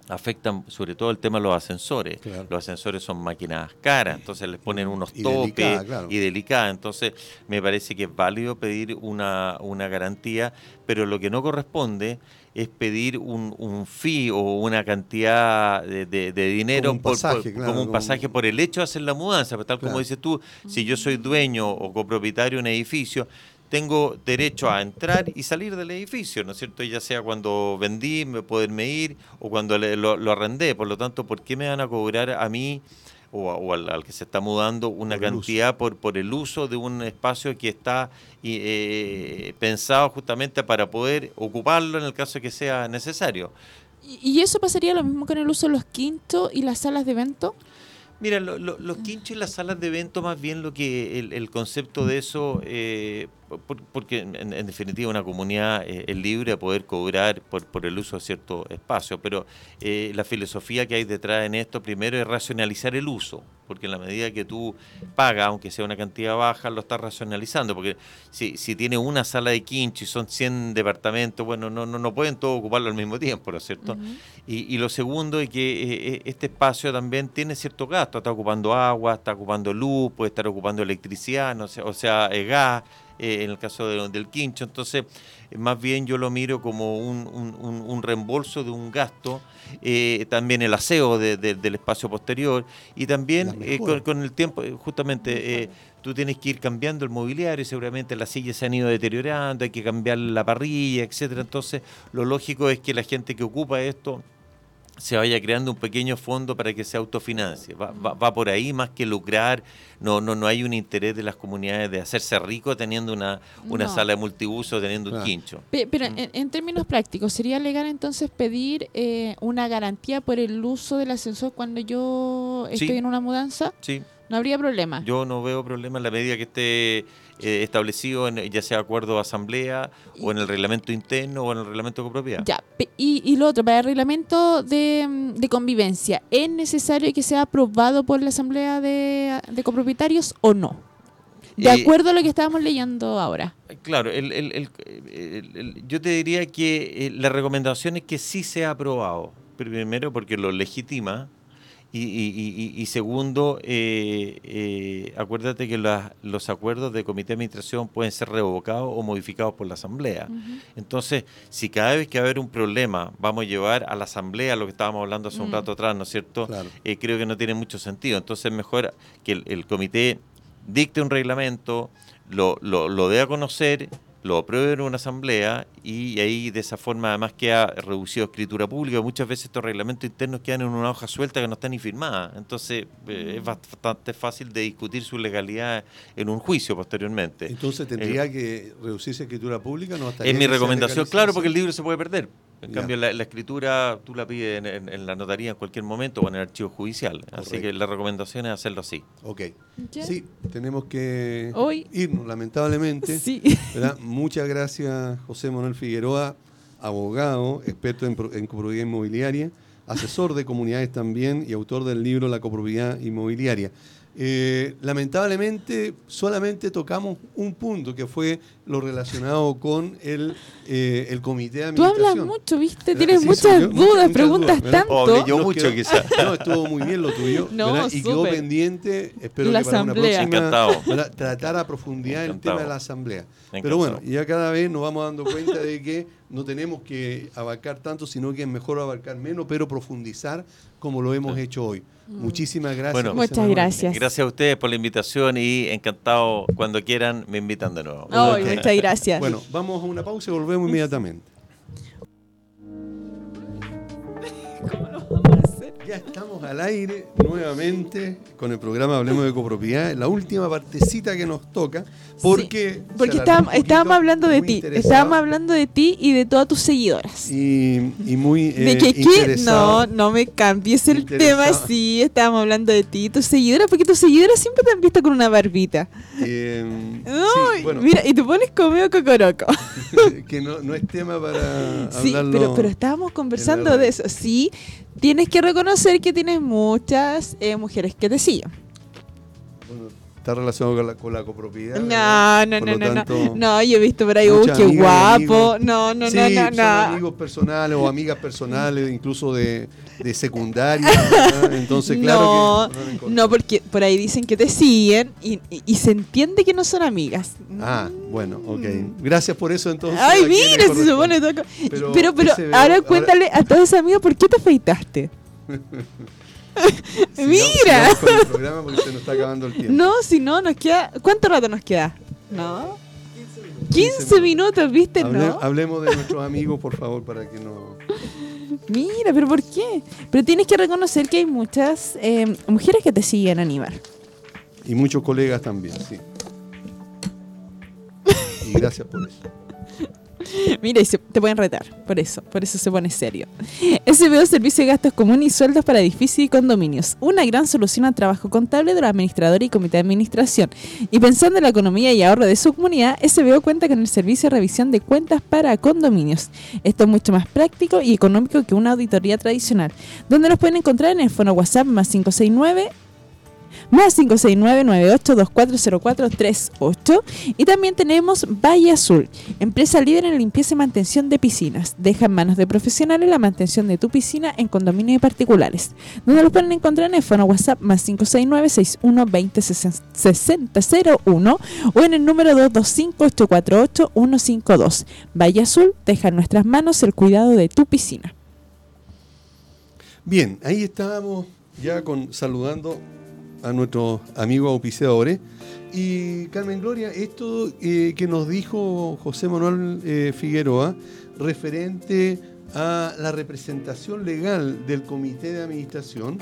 afectan sobre todo el tema de los ascensores. Los ascensores son máquinas caras, entonces les ponen unos topes y delicadas. Entonces me parece que es válido pedir una, una garantía, pero lo que no corresponde es pedir un, un fee o una cantidad de, dinero como un, como un pasaje por el hecho de hacer la mudanza. Pero tal como dices tú, si yo soy dueño o copropietario de un edificio, tengo derecho a entrar y salir del edificio, ¿no es cierto? Ya sea cuando vendí, me poderme ir o cuando lo, arrendé. Por lo tanto, ¿por qué me van a cobrar a mí o, al, que se está mudando una cantidad por, por el uso de un espacio que está eh, pensado justamente para poder ocuparlo en el caso de que sea necesario? ¿Y eso pasaría lo mismo con el uso de los quintos y las salas de evento? Mira, los quinchos y las salas de evento, más bien lo que el, concepto de eso, eh, porque en, definitiva una comunidad eh, es libre de poder cobrar por, por el uso de cierto espacio, pero eh, la filosofía que hay detrás en esto primero es racionalizar el uso, porque en la medida que tú pagas, aunque sea una cantidad baja, lo estás racionalizando, porque si, si tienes una sala de quincho y son 100 departamentos, bueno, no, no, no pueden todos ocuparlo al mismo tiempo, ¿no es cierto? y, y, lo segundo es que este espacio también tiene cierto gasto está ocupando agua, está ocupando luz, puede estar ocupando electricidad, no sé, o sea, eh, gas, eh, en el caso del quincho. Entonces, más bien yo lo miro como un, reembolso de un gasto, eh, también el aseo del espacio posterior y también con, el tiempo, justamente, tú tienes que ir cambiando el mobiliario, seguramente las sillas se han ido deteriorando, hay que cambiar la parrilla, etcétera. Entonces, lo lógico es que la gente que ocupa esto se vaya creando un pequeño fondo para que se autofinancie. Va, va, por ahí más que lucrar. No, no, no hay un interés de las comunidades de hacerse rico teniendo una, una sala de multiuso, teniendo un quincho. Pero, mm. en, términos prácticos, ¿sería legal entonces pedir eh, una garantía por el uso del ascensor cuando yo estoy en una mudanza? Sí. No habría problema. Yo no veo problema en la medida que esté eh, establecido en ya sea acuerdo de asamblea o en el reglamento interno o en el reglamento de copropiedad. Ya, y, y lo otro, para el reglamento de, convivencia, ¿es necesario que sea aprobado por la asamblea de, copropietarios o no? De eh, acuerdo a lo que estábamos leyendo ahora. Claro, yo te diría que eh, la recomendación es que sí sea aprobado. Primero porque lo legitima Y, y- y- y segundo, eh, eh, acuérdate que las- los acuerdos de comité de administración pueden ser revocados o modificados por la asamblea. Entonces, si cada vez que va a haber un problema vamos a llevar a la asamblea lo que estábamos hablando hace un Mm. rato atrás, ¿no es cierto? Claro. Eh, creo que no tiene mucho sentido. Entonces, es mejor que el, el comité dicte un reglamento, lo, lo, lo dé a conocer, lo apruebe en una asamblea y ahí de esa forma además queda reducido a escritura pública. Muchas veces estos reglamentos internos quedan en una hoja suelta que no está ni firmada. Entonces, eh, es bastante fácil de discutir su legalidad en un juicio posteriormente. Entonces tendría que reducirse escritura pública, no hasta Es mi recomendación, claro, porque el libro se puede perder. En Ya. cambio, la, la escritura tú la pides en, en- en la notaría en cualquier momento o en el archivo judicial. Así que la recomendación es hacerlo así. Ok. ¿Ya? Sí, tenemos que Hoy- irnos, lamentablemente. Sí. ¿verdad? Muchas gracias, José Manuel Figueroa, abogado, experto en, en copropiedad inmobiliaria, asesor de comunidades también y autor del libro La copropiedad inmobiliaria. Eh, lamentablemente solamente tocamos un punto que fue lo relacionado con el, eh, el comité de Tú hablas administración. mucho, ¿viste? Tienes Sí, muchas dudas, muchas preguntas dudas. O tanto. Nos mucho, quizás. No, estuvo muy bien lo tuyo. No. Y quedó pendiente. Espero La que para asamblea. una próxima tratar a profundidad el tema de la asamblea. Encantado. Pero bueno, ya cada vez nos vamos dando cuenta de que no tenemos que abarcar tanto, sino que es mejor abarcar menos, pero profundizar como lo hemos hecho hoy. Muchísimas gracias. Bueno, Muchas gracias. Gracias a ustedes por la invitación y encantado cuando quieran me invitan de nuevo. Muchas gracias. Bueno, vamos a una pausa y volvemos inmediatamente. ¿Cómo hacer? Ya estamos al aire nuevamente con el programa Hablemos de Copropiedad, la última partecita que nos toca, porque... Sí, porque estábamos, hablando de ti. Estábamos hablando de ti y de todas tus seguidoras. Y, y muy ¿De eh, que. No, no me cambies el tema. Sí, estábamos hablando de ti y tus seguidoras, porque tus seguidoras siempre te han visto con una barbita. Eh, No, sí, bueno, mira, y te pones como medio cocoroco. que no, no es tema para Sí, hablarlo. pero, pero estábamos conversando de eso. Sí, tienes que reconocer que tienes muchas eh, mujeres que te siguen. Está relacionado con la, con la copropiedad. No, no, no, no, no. No, yo he visto por ahí, uy, qué guapo. No, no, sí, no, no, son no. amigos personales o amigas personales, incluso de, de secundaria. ¿verdad? Entonces, claro no, que. no, porque por ahí dicen que te siguen y, y- y se entiende que no son amigas. Ah, bueno, ok. Gracias por eso entonces. Ay, mira, se supone todo. Pero Pero, ahora- cuéntale a todos esos amigos por qué te afeitaste. Mira. sigamos con el programa porque se nos está acabando el tiempo. No, si no, nos queda. ¿Cuánto rato nos queda? ¿No? 15 minutos. minutos, ¿viste? Hable- no. Hablemos de nuestros amigos, por favor, para que no. Mira, pero ¿por qué? Pero tienes que reconocer que hay muchas eh, mujeres que te siguen, Aníbal. Y muchos colegas también, sí. Y gracias por eso. Mira, y te pueden retar, por eso, por eso se pone serio. SBO Servicio de Gastos Comunes y Sueldos para Edificios y Condominios, una gran solución al trabajo contable de los administradores y comité de administración. Y pensando en la economía y ahorro de su comunidad, SBO cuenta con el servicio de revisión de cuentas para condominios. Esto es mucho más práctico y económico que una auditoría tradicional, donde los pueden encontrar en el fono WhatsApp más 569 más 569-98240438 y también tenemos Valle Azul, empresa líder en limpieza y mantención de piscinas. Deja en manos de profesionales la mantención de tu piscina en condominios y particulares, donde los pueden encontrar en el fono WhatsApp más 569-6120-6001 o en el número 225-848-152. Valle Azul deja en nuestras manos el cuidado de tu piscina. Bien, ahí estábamos ya con saludando a nuestros amigos auspiciadores. Y Carmen Gloria, esto eh, que nos dijo José Manuel eh, Figueroa referente a la representación legal del comité de administración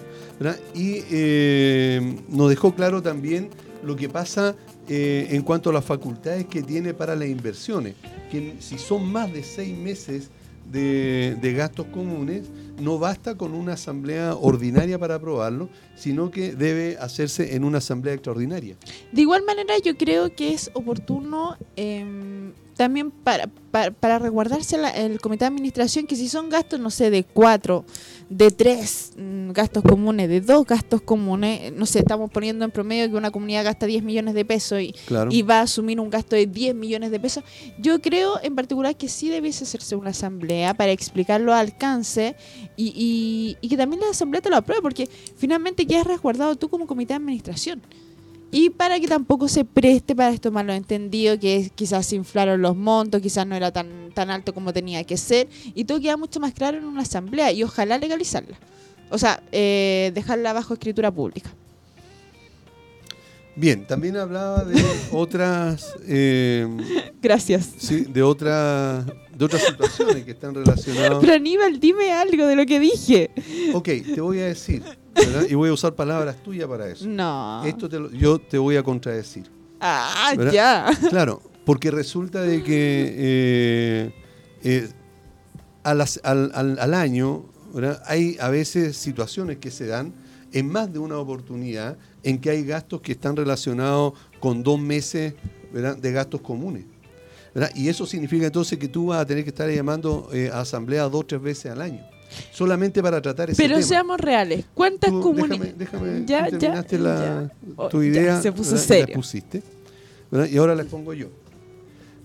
y eh, nos dejó claro también lo que pasa eh, en cuanto a las facultades que tiene para las inversiones, que si son más de seis meses de gastos comunes, no basta con una asamblea ordinaria para aprobarlo, sino que debe hacerse en una asamblea extraordinaria. De igual manera, yo creo que es oportuno em, también para, para, para resguardarse la- el comité de administración que si son gastos, no sé, de cuatro, de tres mm, gastos comunes, de dos gastos comunes, no sé, estamos poniendo en promedio que una comunidad gasta 10 millones de pesos y, Claro. y va a asumir un gasto de 10 millones de pesos. Yo creo en particular que sí debiese hacerse una asamblea para explicar los alcances y, y- y que también la asamblea te lo apruebe, porque finalmente ya has resguardado tú como comité de administración. Y para que tampoco se preste para esto malo entendido, que quizás se inflaron los montos, quizás no era tan, tan alto como tenía que ser, y todo queda mucho más claro en una asamblea y ojalá legalizarla. O sea, eh, dejarla bajo escritura pública. Bien, también hablaba de otras, eh, Gracias. sí, de otras, de otras situaciones que están relacionadas. Pero Aníbal, dime algo de lo que dije. Ok, te voy a decir, ¿verdad? y voy a usar palabras tuyas para eso. No. Esto te lo- yo te voy a contradecir. Ah, ¿Verdad? ya. Claro, porque resulta de que eh, eh, al, al- al año ¿verdad? hay a veces situaciones que se dan en más de una oportunidad en que hay gastos que están relacionados con dos meses ¿verdad? de gastos comunes. ¿verdad? Y eso significa entonces que tú vas a tener que estar llamando eh, a asamblea dos o tres veces al año, solamente para tratar ese Pero tema. seamos reales. ¿Cuántas comunidades? Déjame, déjame Ya, tú ya, terminaste la, ya. Oh, tu ya, idea. se puso serio. pusiste, ¿verdad? Y ahora la pongo yo.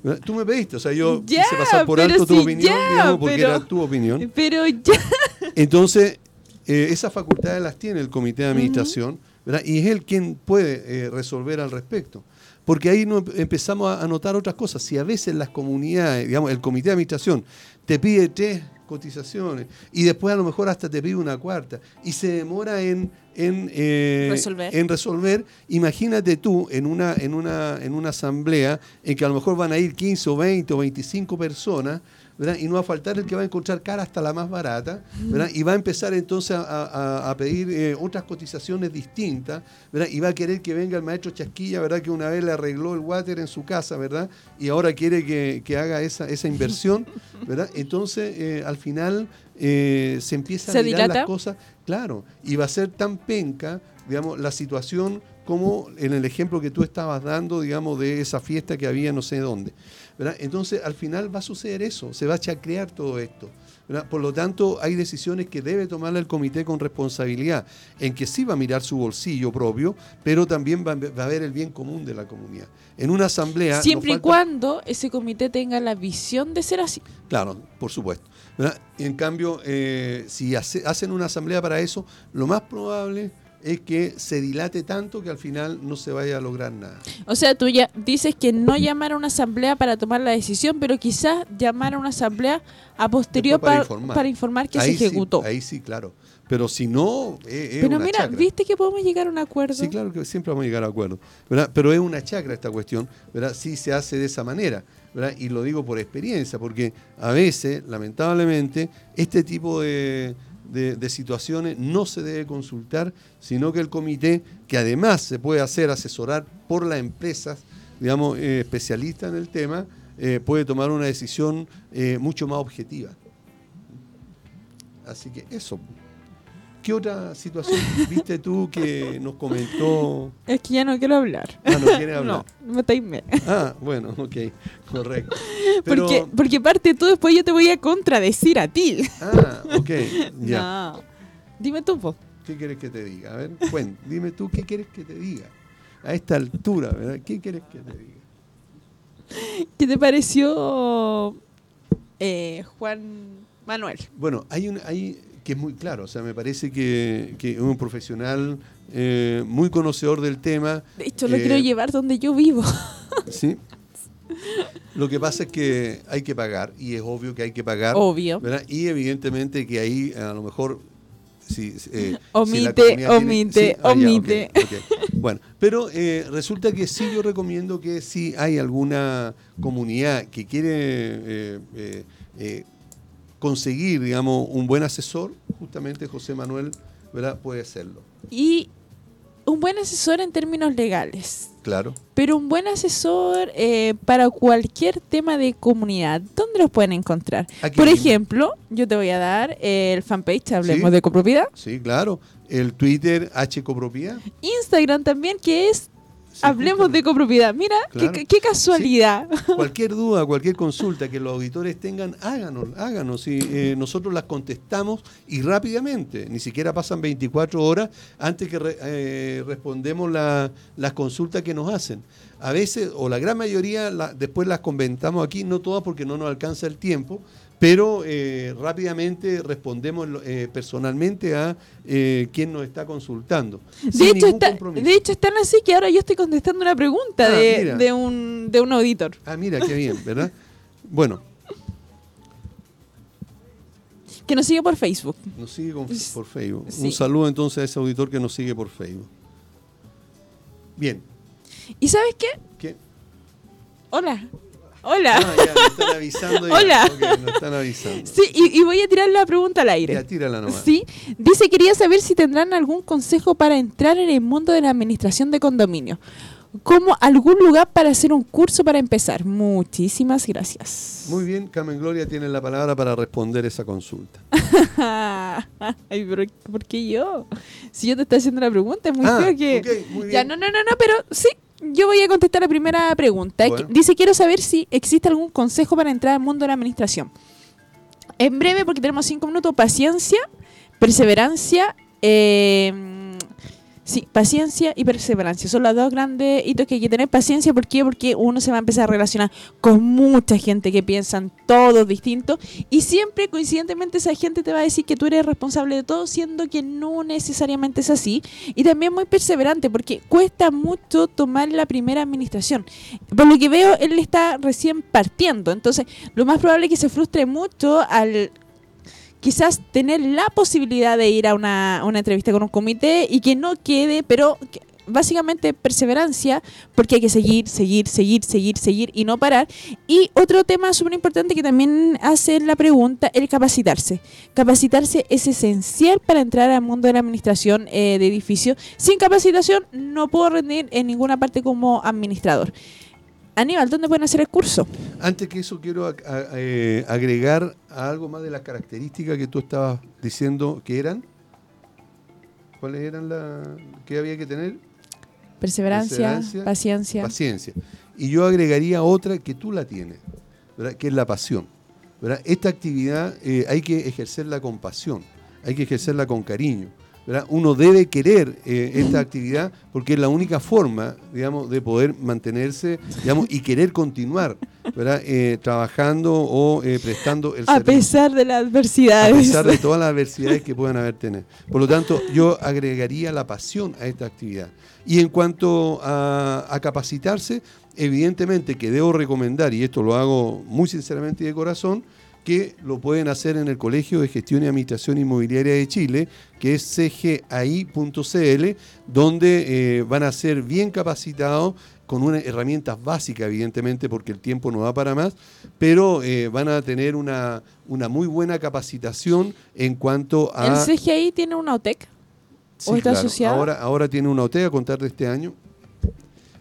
¿verdad? Tú me pediste, o sea, yo Ya, quise pasar por alto tu opinión, digamos, porque pero- era tu opinión. Pero ya. Entonces, eh, esas facultades las tiene el comité de administración, ¿verdad? Y es él quien puede eh, resolver al respecto. Porque ahí no em- empezamos a, a notar otras cosas. Si a veces las comunidades, digamos, el comité de administración te pide tres cotizaciones. Y después a lo mejor hasta te pide una cuarta. Y se demora en, en, eh, Resolver. en resolver, imagínate tú en una, en, una, en una asamblea en que a lo mejor van a ir 15 o 20 o 25 personas, ¿verdad? Y no va a faltar el que va a encontrar cara hasta la más barata, ¿verdad? Y va a empezar entonces a, a- a pedir eh, otras cotizaciones distintas, ¿verdad? Y va a querer que venga el maestro Chasquilla, ¿verdad? Que una vez le arregló el water en su casa, ¿verdad? Y ahora quiere que, que haga esa, esa inversión, ¿verdad? Entonces, eh, al final eh, se empieza a ¿Se mirar las cosas, claro, y va a ser tan penca, digamos, la situación como en el ejemplo que tú estabas dando, digamos, de esa fiesta que había no sé dónde. ¿Verdad? Entonces, al final va a suceder eso, se va a chacrear todo esto. ¿verdad? Por lo tanto, hay decisiones que debe tomar el comité con responsabilidad, en que sí va a mirar su bolsillo propio, pero también va, a- va a ver el bien común de la comunidad. En una asamblea... Siempre y cuando ese comité tenga la visión de ser así. Claro, por supuesto. ¿verdad? En cambio, eh, si hace- hacen una asamblea para eso, lo más probable es que se dilate tanto que al final no se vaya a lograr nada. O sea, tú ya dices que no llamar a una asamblea para tomar la decisión, pero quizás llamar a una asamblea a posterior para para, informar. para informar que ahí se ejecutó. Sí, ahí sí, claro. Pero si no, es, es pero una mira, chacra. ¿viste que podemos llegar a un acuerdo? Sí, claro que siempre vamos a llegar a acuerdo. ¿verdad? Pero es una chacra esta cuestión, ¿verdad? Sí se hace de esa manera, ¿verdad? Y lo digo por experiencia, porque a veces, lamentablemente, este tipo de, de- situaciones no se debe consultar, sino que el comité, que además se puede hacer asesorar por las empresas, digamos, eh, especialistas en el tema, eh, puede tomar una decisión eh, mucho más objetiva. Así que eso. ¿Qué otra situación viste tú que nos comentó? Es que ya no quiero hablar. Ah, no quiere hablar. No, me taimé. Ah, bueno, ok, correcto. Pero, Porque, porque parte tú, después yo te voy a contradecir a ti. ah, ok, ya. No. Dime tú, po. ¿Qué quieres que te diga? A ver, cuen, dime tú, ¿qué quieres que te diga? A esta altura, ¿verdad? ¿Qué quieres que te diga? ¿Qué te pareció eh, Juan Manuel? Bueno, hay un, hay que es muy claro, o sea, me parece que, que es un profesional eh, muy conocedor del tema. De hecho, lo Eh, quiero llevar donde yo vivo. ¿sí? Lo que pasa es que hay que pagar, y es obvio que hay que pagar. Obvio. ¿verdad? Y evidentemente que ahí a lo mejor... Si, eh, Omite, si comunidad tiene- omite, ah, ya, omite. Bueno, pero eh, resulta que sí yo recomiendo que si hay alguna comunidad que quiere eh, eh, conseguir, digamos, un buen asesor, justamente José Manuel, ¿verdad? Puede hacerlo. Y un buen asesor en términos legales. Claro. Pero un buen asesor eh, para cualquier tema de comunidad, ¿dónde los pueden encontrar? Aquí Por mismo. ejemplo, yo te voy a dar el fanpage, hablemos Sí. de copropiedad. Sí, claro. El Twitter H Copropiedad. Instagram también, que es hablemos de copropiedad. Mira, qué- Claro. qué, casualidad. Cualquier duda, cualquier consulta que los auditores tengan, háganos, háganos. Y eh, nosotros las contestamos y rápidamente. Ni siquiera pasan 24 horas antes que re- eh, respondemos la- las consultas que nos hacen. A veces, o la gran mayoría, la- después las comentamos aquí, no todas porque no nos alcanza el tiempo, pero eh, rápidamente respondemos eh, personalmente a eh, quien nos está consultando. De hecho, está, compromiso. de hecho, están así que ahora yo estoy contestando una pregunta Ah, de, un, de un auditor. Ah, mira, qué bien, ¿verdad? Bueno, Que nos sigue por Facebook. Nos sigue con- por Facebook. Sí. Un saludo entonces a ese auditor que nos sigue por Facebook. Bien. ¿Y sabes qué? ¿Qué? Hola. Hola. Ya, nos están avisando. ya. Hola. Nos están avisando. Sí, y, y voy a tirar la pregunta al aire. Ya, tírala nomás. Sí, dice quería saber si tendrán algún consejo para entrar en el mundo de la administración de condominio. Como algún lugar para hacer un curso para empezar. Muchísimas gracias. Muy bien, Carmen Gloria tiene la palabra para responder esa consulta. Ay, pero ¿por qué yo? Si yo te estoy haciendo la pregunta, es muy Ah, feo que... muy Ya, bien. no, no, no, no, pero sí, yo voy a contestar la primera pregunta. Bueno. Dice, quiero saber si existe algún consejo para entrar al mundo de la administración. En breve, porque tenemos cinco minutos, paciencia, perseverancia, eh, sí, paciencia y perseverancia. Son los dos grandes hitos que hay que tener. Paciencia, ¿por qué? Porque uno se va a empezar a relacionar con mucha gente que piensan todos distintos y siempre, coincidentemente, esa gente te va a decir que tú eres responsable de todo, siendo que no necesariamente es así. Y también muy perseverante, porque cuesta mucho tomar la primera administración. Por lo que veo, él está recién partiendo. Entonces, lo más probable es que se frustre mucho al quizás tener la posibilidad de ir a una, una entrevista con un comité y que no quede, pero que- básicamente perseverancia, porque hay que seguir, seguir, seguir, seguir, seguir y no parar. Y otro tema súper importante que también hace la pregunta, el capacitarse. Capacitarse es esencial para entrar al mundo de la administración eh, de edificios. Sin capacitación no puedo rendir en ninguna parte como administrador. Aníbal, ¿dónde pueden hacer el curso? Antes que eso, quiero ag- a- eh, agregar a algo más de las características que tú estabas diciendo que eran. ¿Cuáles eran las que había que tener? Perseverancia, Perseverancia, paciencia. Paciencia. Y yo agregaría otra que tú la tienes, ¿verdad? que es la pasión. ¿verdad? Esta actividad eh, hay que ejercerla con pasión, hay que ejercerla con cariño. ¿Verdad? Uno debe querer eh, esta actividad porque es la única forma, digamos, de poder mantenerse, digamos, y querer continuar, ¿verdad? Eh, trabajando o eh, prestando el a servicio pesar de las a adversidades. pesar de todas las adversidades que puedan haber tener. Por lo tanto, yo agregaría la pasión a esta actividad. Y en cuanto a, a capacitarse, evidentemente que debo recomendar, y esto lo hago muy sinceramente y de corazón, que lo pueden hacer en el Colegio de Gestión y Administración Inmobiliaria de Chile, que es cgai.cl, donde eh, van a ser bien capacitados con unas herramientas básicas, evidentemente, porque el tiempo no da para más, pero eh, van a tener una, una muy buena capacitación en cuanto a... ¿El CGI tiene una OTEC? ¿O está asociado? Ahora, ahora tiene una OTE a contar de este año.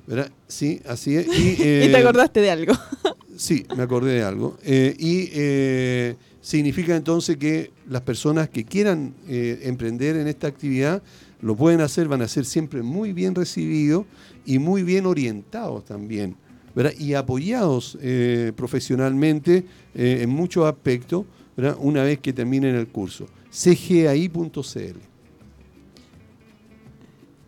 ¿Verdad? Sí, así es. Y, y eh, te acordaste de algo. Sí, me acordé de algo. Eh, y eh, significa entonces que las personas que quieran eh, emprender en esta actividad lo pueden hacer, van a ser siempre muy bien recibidos y muy bien orientados también, ¿verdad? Y apoyados profesionalmente en muchos aspectos, ¿verdad? Una vez que terminen el curso. cgai.cl.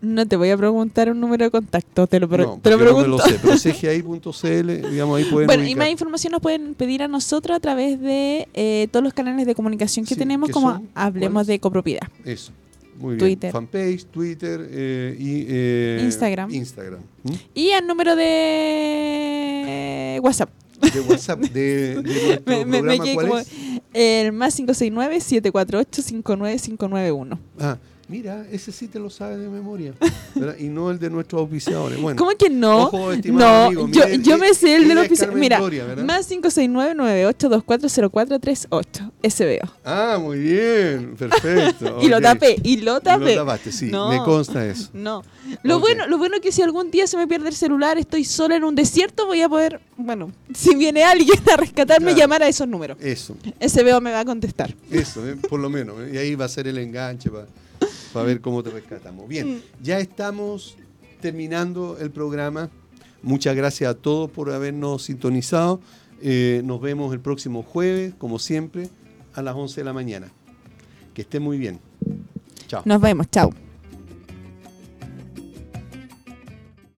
No te voy a preguntar un número de contacto, te lo, No, te lo porque no me pregunto. lo sé, pero cgi.cl, digamos, ahí pueden bueno, y más información nos pueden pedir a nosotros a través de eh, todos los canales de comunicación que Sí, tenemos, ¿qué como son? Hablemos ¿Cuáles? de copropiedad. Eso. Muy bien. Twitter. Fanpage, Twitter eh, y eh, Instagram. Instagram. ¿m? Y al número de WhatsApp. De WhatsApp de, de Me, me- me programa, quedé ¿cuál como es? el más 569-748-59591. Ah, mira, ese sí te lo sabes de memoria. ¿verdad? Y no el de nuestros auspiciadores. Bueno, ¿Cómo que no? Ojo, no, amigo, yo, yo eh, me sé el de los es oficiales. Carmen Mira, Gloria, ¿verdad? más 569-98240438. Ese veo. Ah, muy bien, perfecto. Y lo tapé, y lo Y tapé. lo tapaste, sí, No. me consta eso. No. Lo bueno, lo bueno es que si algún día se me pierde el celular, estoy sola en un desierto, voy a poder, bueno, si viene alguien a rescatarme, Claro. llamar a esos números. Eso, Ese veo me va a contestar. eso, eh, por lo menos. eh, Y ahí va a ser el enganche para ver cómo te rescatamos. Bien, Mm. ya estamos terminando el programa. Muchas gracias a todos por habernos sintonizado. Eh, nos vemos el próximo jueves, como siempre, a las 11 de la mañana. Que estén muy bien. Chao. Nos vemos, chao.